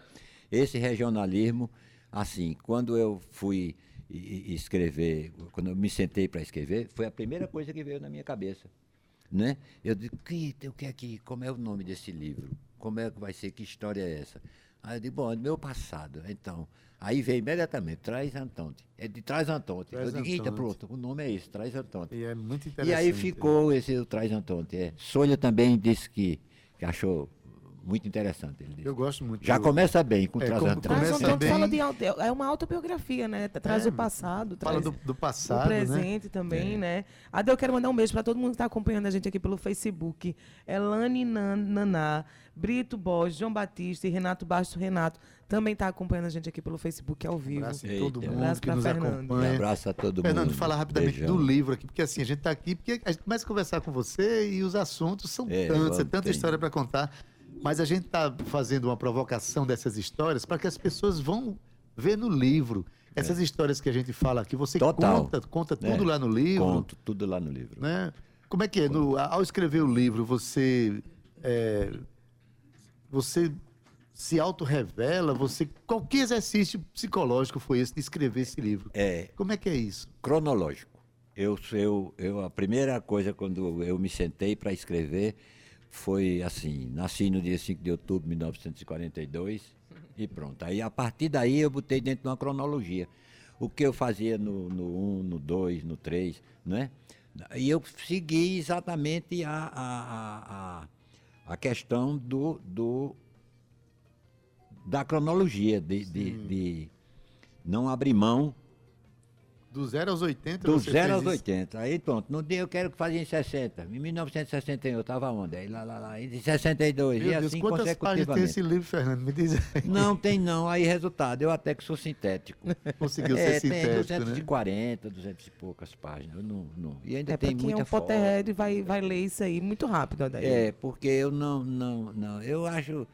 Esse regionalismo, assim, quando eu fui escrever, quando eu me sentei para escrever, foi a primeira coisa que veio na minha cabeça, né? Eu digo, que, o que é que, como é o nome desse livro? Como é que vai ser? Que história é essa? Aí eu digo, bom, é do meu passado. Então, aí veio imediatamente, Traz Antonte. É de Traz Antonte. Traz eu digo, eita, pronto, o nome é esse, Traz Antonte. E é muito E interessante. aí ficou esse Traz Antonte. É. Sônia também disse que, que achou muito interessante. Ele disse. Eu gosto muito. Já do- começa bem com É, Traz como- Começa um bem- fala de é uma autobiografia, né? Traz É, o passado, Fala traz do, do o passado, né? presente também, né? Ade, eu quero mandar um beijo para todo mundo que está acompanhando a gente aqui pelo Facebook. Elane Nan- Naná, Brito Borges, João Batista e Renato Basto Renato também está acompanhando a gente aqui pelo Facebook ao vivo. Abraço em Eita. todo mundo Abraço que nos Fernando. Um acompanha. abraço a todo Fernando, mundo. fala rapidamente Beijão. do livro aqui, porque assim, a gente está aqui, porque a gente começa a conversar com você e os assuntos são É, tantos, é tanta tem. história para contar. Mas a gente está fazendo uma provocação dessas histórias para que as pessoas vão ver no livro. Essas histórias que a gente fala aqui, você É. Total. conta, conta É, tudo lá no livro. Conto tudo lá no livro. né? Como é que é? No- ao escrever o livro, você é, você se autorrevela, você qualquer exercício psicológico foi esse de escrever esse livro. É Como é que é isso? cronológico. Eu, eu, eu, a primeira coisa quando eu me sentei para escrever foi assim, nasci no dia 5 de outubro de 1942 e pronto. Aí a partir daí eu botei dentro de uma cronologia. O que eu fazia no 1, no 1, no 2, no 3, né? E eu segui exatamente a, a, a, a, a questão do, do, da cronologia, de, de, de não abrir mão Do 0 aos 80, do você 0 fez aos isso? 80. Aí pronto, no dia eu quero que fazia em 60. Em 1961 eu estava onde? Aí lá, lá, lá. Em 62. Meu e Deus, assim quantas páginas tem consecutivamente. esse livro, Fernando? Me diz aí. Não, tem não. Aí resultado, eu até que sou sintético. Conseguiu é, ser tem sintético, né? 240, 200 e poucas páginas. Eu não, não. E ainda É, tem quem é muita um foto. Potterhead vai, vai ler isso aí muito rápido, Adair. É, porque eu não, não, não. Eu acho.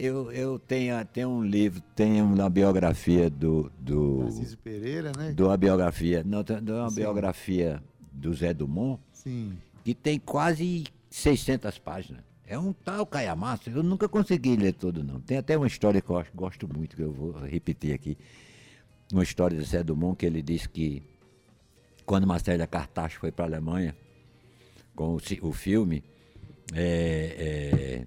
Eu, eu tenho, tenho um livro, tenho uma biografia do. do Tarcísio Pereira, né? de uma biografia. Não, tem uma biografia do Zé Dumont. Sim. que tem quase 600 páginas. É um tal calhamaço, eu nunca consegui ler tudo, não. Tem até uma história que eu gosto muito, que eu vou repetir aqui. Uma história de Zé Dumont, que ele disse que quando Marcela Cartacho foi para a Alemanha com o, o filme, é, é,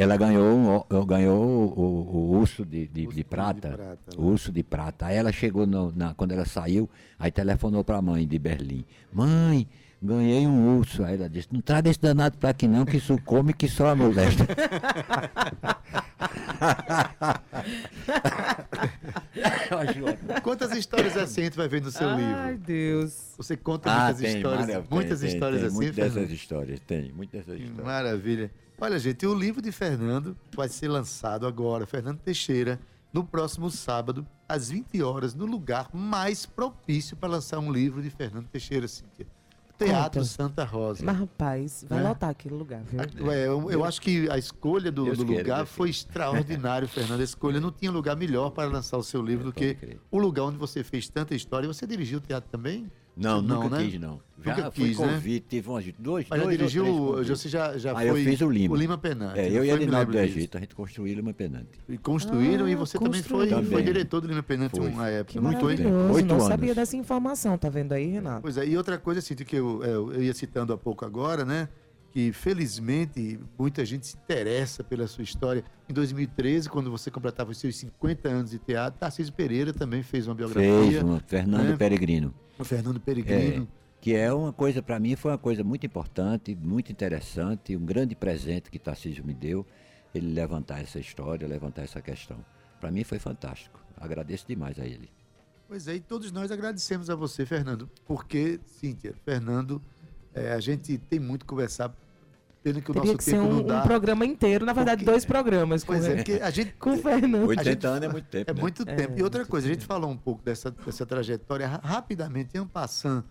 ela ganhou, ganhou o, o- o urso de, de- Urso de de prata. prata, o urso de prata. Aí ela chegou, no- na, quando ela saiu, aí telefonou para a mãe de Berlim. Mãe, ganhei um urso. Aí ela disse, não traz esse danado para aqui não, que isso come que só molesta. Ótimo. Quantas histórias assim a gente vai ver no seu Ai, livro? Deus. Você conta Ah, muitas tem, histórias, Mário, muitas tem, histórias tem, assim, Muitas dessas histórias, tem, muitas dessas histórias. Maravilha. Olha, gente, o livro de Fernando vai ser lançado agora, Fernando Teixeira, no próximo sábado, às 20 horas, no lugar mais propício para lançar um livro de Fernando Teixeira, Cíntia. Teatro Conta. Santa Rosa. Mas, rapaz, vai Né? lotar aquele lugar, viu? É, eu, eu acho que a escolha do, do lugar foi extraordinário, Fernando. A escolha não tinha lugar melhor para lançar o seu livro do que crer. o lugar onde você fez tanta história. Você dirigiu o teatro também? Não, Não, nunca né? quis, não. Já Nunca fui quis, né? convite, tive umas dois, Mas já dois dirigiu, o- convites. você já, já Ah, foi... eu fiz o Lima. O Lima Penante. É, não eu e Adinaldo do. Egito, a gente construiu Lima Penante. E construíram Ah, e você também foi, construíram. foi Também. diretor do Lima Penante Foi. uma época. Que muito maravilhoso. Oito não anos. sabia dessa informação, tá vendo aí, Renato? Pois é, e outra coisa, assim, que eu, é, eu ia citando há pouco agora, né? Que felizmente muita gente se interessa pela sua história. Em 2013, quando você completava os seus 50 anos de teatro, Tarcísio Pereira também fez uma biografia. Fez, um Fernando né? Peregrino. O Fernando Peregrino. Que é uma coisa, para mim, foi uma coisa muito importante, muito interessante, um grande presente que Tarcísio me deu, ele levantar essa história, levantar essa questão. Para mim foi fantástico. Agradeço demais a ele. Pois é, e todos nós agradecemos a você, Fernando, porque, Cíntia, Fernando, é, a gente tem muito que conversar, pelo que o Teria nosso que ser tempo um, não um dá. programa inteiro, na verdade, Porque- dois programas com, Pois é, porque a gente com o Fernando. 80 anos é muito tempo. É né? muito É, tempo. E outra coisa, a gente falou um pouco dessa, dessa trajetória ra- rapidamente, em passando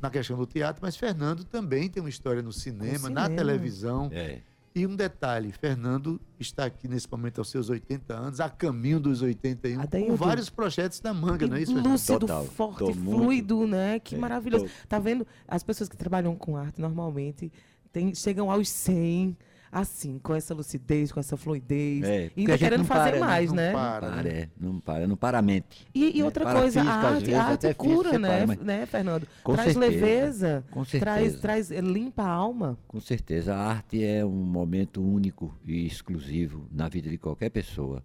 na questão do teatro, mas Fernando também tem uma história no cinema, na cinema. televisão. É. E um detalhe, Fernando está aqui nesse momento aos seus 80 anos, a caminho dos 81, Adaildo. com vários projetos na manga, não é isso, Fernando? lúcido, Total. forte, Tô muito- fluido, né? Que É, maravilhoso. tô- Tá vendo? As pessoas que trabalham com arte normalmente tem- chegam aos 100, assim, com essa lucidez, com essa fluidez. É, e ainda querendo não fazer para, né? mais, Não né? para, Para, né? é, não para, não para a mente. E, e né? outra Para a coisa, a arte, vezes, a arte cura, né, para, mas- né, Fernando? Com traz certeza, leveza, com traz, certeza. traz eh, limpa a alma. Com certeza, a arte é um momento único e exclusivo na vida de qualquer pessoa.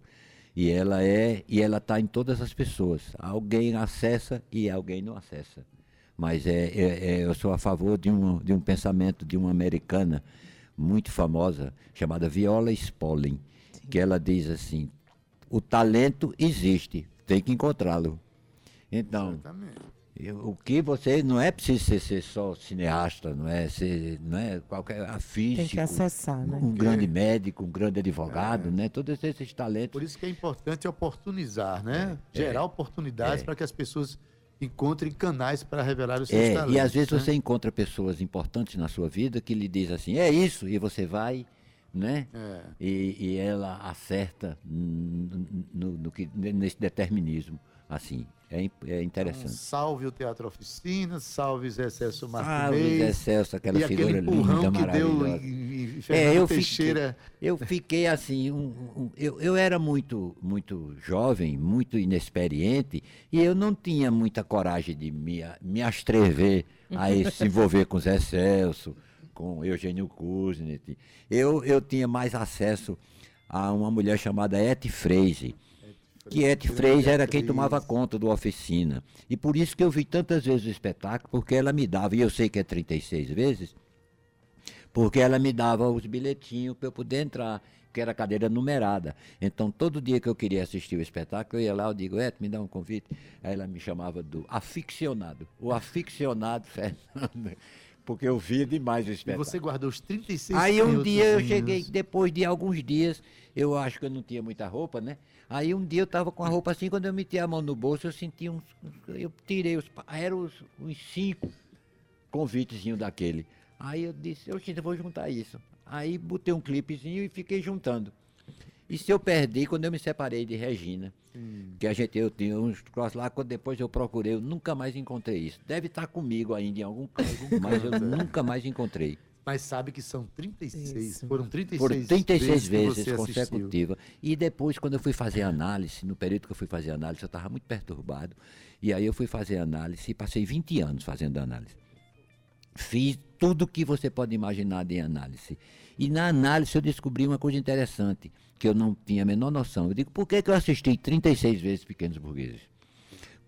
E ela é, e ela está em todas as pessoas. Alguém acessa e alguém não acessa. Mas é, é- é- eu sou a favor de um, de um pensamento de uma americana muito famosa, chamada Viola Spolin, que ela diz assim: o talento existe, tem que encontrá-lo. Então, eu- O que você não é preciso ser, ser só cineasta, não é ser, não é qualquer a físico, Tem que acessar, né? um grande médico, um grande advogado, né? Todos esses talentos. Por isso que é importante oportunizar, né? Gerar oportunidades para que as pessoas encontrem canais para revelar os seus É, talentos. e às vezes né? você encontra pessoas importantes na sua vida que lhe diz assim, é isso, e você vai, né? É. E, e ela acerta no, no- no que, nesse determinismo, assim, é, é Então, interessante. salve o Teatro Oficina, salve Zé Celso o Martinez. Zé Celso, aquela e figura linda, que deu em, em É, eu Teixeira. fiquei, eu fiquei assim, um- um- eu, eu era muito, muito jovem, muito inexperiente, e eu não tinha muita coragem de me, me astrever a se envolver com Zé Celso, com Eugênio Kuznet. Eu, eu tinha mais acesso a uma mulher chamada Eti Freise, que Eti Freise era quem tomava conta do oficina. E por isso que eu vi tantas vezes o espetáculo, porque ela me dava, e eu sei que é 36 vezes, porque ela me dava os bilhetinhos para eu poder entrar, que era cadeira numerada. Então, todo dia que eu queria assistir o espetáculo, eu ia lá, eu digo, Eto, me dá um convite. Aí ela me chamava do aficionado, o aficionado Fernando, porque eu via demais o E espetáculo. você guardou os 36 Aí um dia eu cheguei, depois de alguns dias, eu acho que eu não tinha muita roupa, né? Aí um dia eu estava com a roupa assim, quando eu meti a mão no bolso, eu senti uns. Eu tirei os. Eram os, uns cinco convitezinhos daquele. Aí eu disse, eu eu vou juntar isso. Aí botei um clipezinho e fiquei juntando. E se eu perdi, quando eu me separei de Regina, que a gente, eu tinha uns troços lá, quando depois eu procurei, eu nunca mais encontrei isso. Deve estar comigo ainda em algum canto, mas eu nunca mais encontrei. Mas sabe que são 36. Isso. Foram 36 Por 36 que vezes você assistiu. consecutiva. E depois, quando eu fui fazer análise, no período que eu fui fazer análise, eu estava muito perturbado. E aí eu fui fazer análise e passei 20 anos fazendo análise. Fiz tudo que você pode imaginar de análise. E na análise eu descobri uma coisa interessante, que eu não tinha a menor noção. Eu digo, por que, que eu assisti 36 vezes Pequenos Burgueses?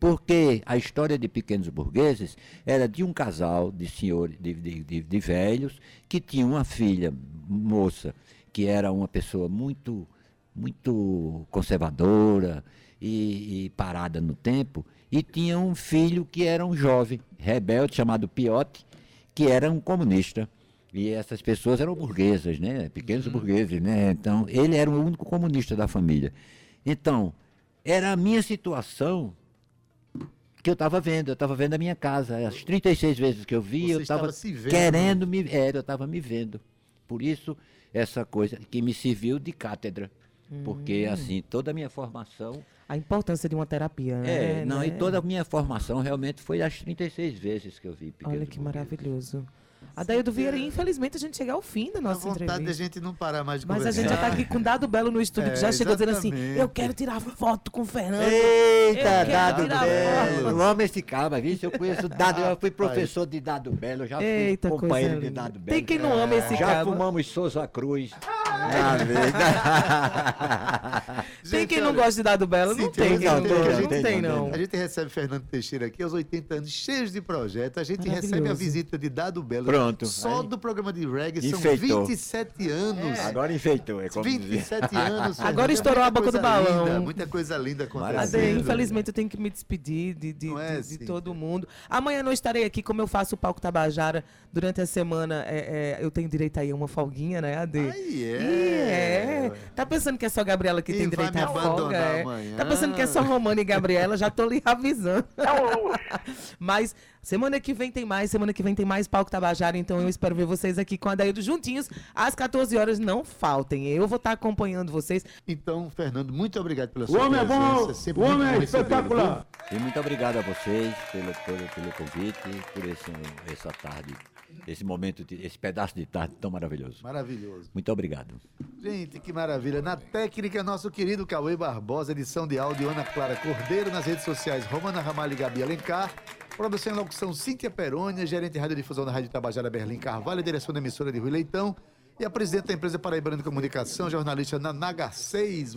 Porque a história de pequenos burgueses era de um casal de senhores, de, de, de- de velhos, que tinha uma filha moça, que era uma pessoa muito, muito conservadora e, e parada no tempo, e tinha um filho que era um jovem rebelde chamado Piotti, que era um comunista. E essas pessoas eram burguesas, né? Pequenos burgueses, né? Então, ele era o único comunista da família. Então, era a minha situação que eu estava vendo, eu estava vendo a minha casa. As 36 vezes que eu vi, Você eu estava estava se vendo, querendo me ver, eu estava me vendo. Por isso, essa coisa que me serviu de cátedra. Porque, Hum. assim, toda a minha formação. A importância de uma terapia, né? É, não, e né? toda a minha formação realmente foi as 36 vezes que eu vi. Olha que Burgueses. maravilhoso. Adaildo Vieira, infelizmente a gente chega ao fim da A nossa vontade da entrevista. gente não parar mais de Mas a conversar. gente já tá aqui com Dado Belo no estúdio, que É, já chegou dizendo assim: exatamente. eu quero tirar foto com o Fernando. Eita, Dado Belo. Eu amo esse cara, viu? Eu conheço Dado, eu fui professor de Dado Belo, já fui Eita, companheiro de. Dado Belo. Tem quem não ama esse Já cara. fumamos Souza Cruz. Na. Tem quem não gosta de Dado Belo? Não tem não não tem, não Não tem, tem, não não. A gente recebe Fernando Teixeira aqui aos 80 anos, cheios de projetos. A gente recebe a visita de Dado Belo. Pronto. Só Aí- do programa de reggae são Enfeitou. 27 anos. Agora enfeitou, é como dizer. 27 anos. Agora é estourou a boca do balão. linda, muita coisa linda acontecendo. Infelizmente eu tenho que me despedir de, de, é, de- de Cíntia? todo mundo. Amanhã não estarei aqui, como eu faço o Palco Tabajara durante a semana. é, é, eu tenho direito aí a uma folguinha, né, Ade? Aí é. Ih, é. Tá pensando que é só Gabriela que E tem direito à folga? É. amanhã. Tá pensando que é só Romana e Gabriela? Já tô lhe avisando. Mas semana que vem tem mais, semana que vem tem mais Palco Tabajara, então eu espero ver vocês aqui com a Daído juntinhos às 14 horas. Não faltem. Eu vou estar acompanhando vocês. Então, Fernando, muito obrigado pela O sua homem é presença. bom, sempre o homem bom é espetacular. E muito obrigado a vocês pelo, pelo, pelo convite, por esse, essa tarde, esse momento, esse pedaço de tarde tão maravilhoso. Maravilhoso. Muito obrigado. Gente, que maravilha. Na técnica, nosso querido Cauê Barbosa, edição de áudio Ana Clara Cordeiro, nas redes sociais Romana Ramalho e Gabi Alencar, produção e locução Cíntia Perônia, gerente de radiodifusão da Rádio Tabajara Berlim Carvalho, direção da emissora de Rui Leitão e a presidente da empresa Paraibana de Comunicação, jornalista Nanaga 6.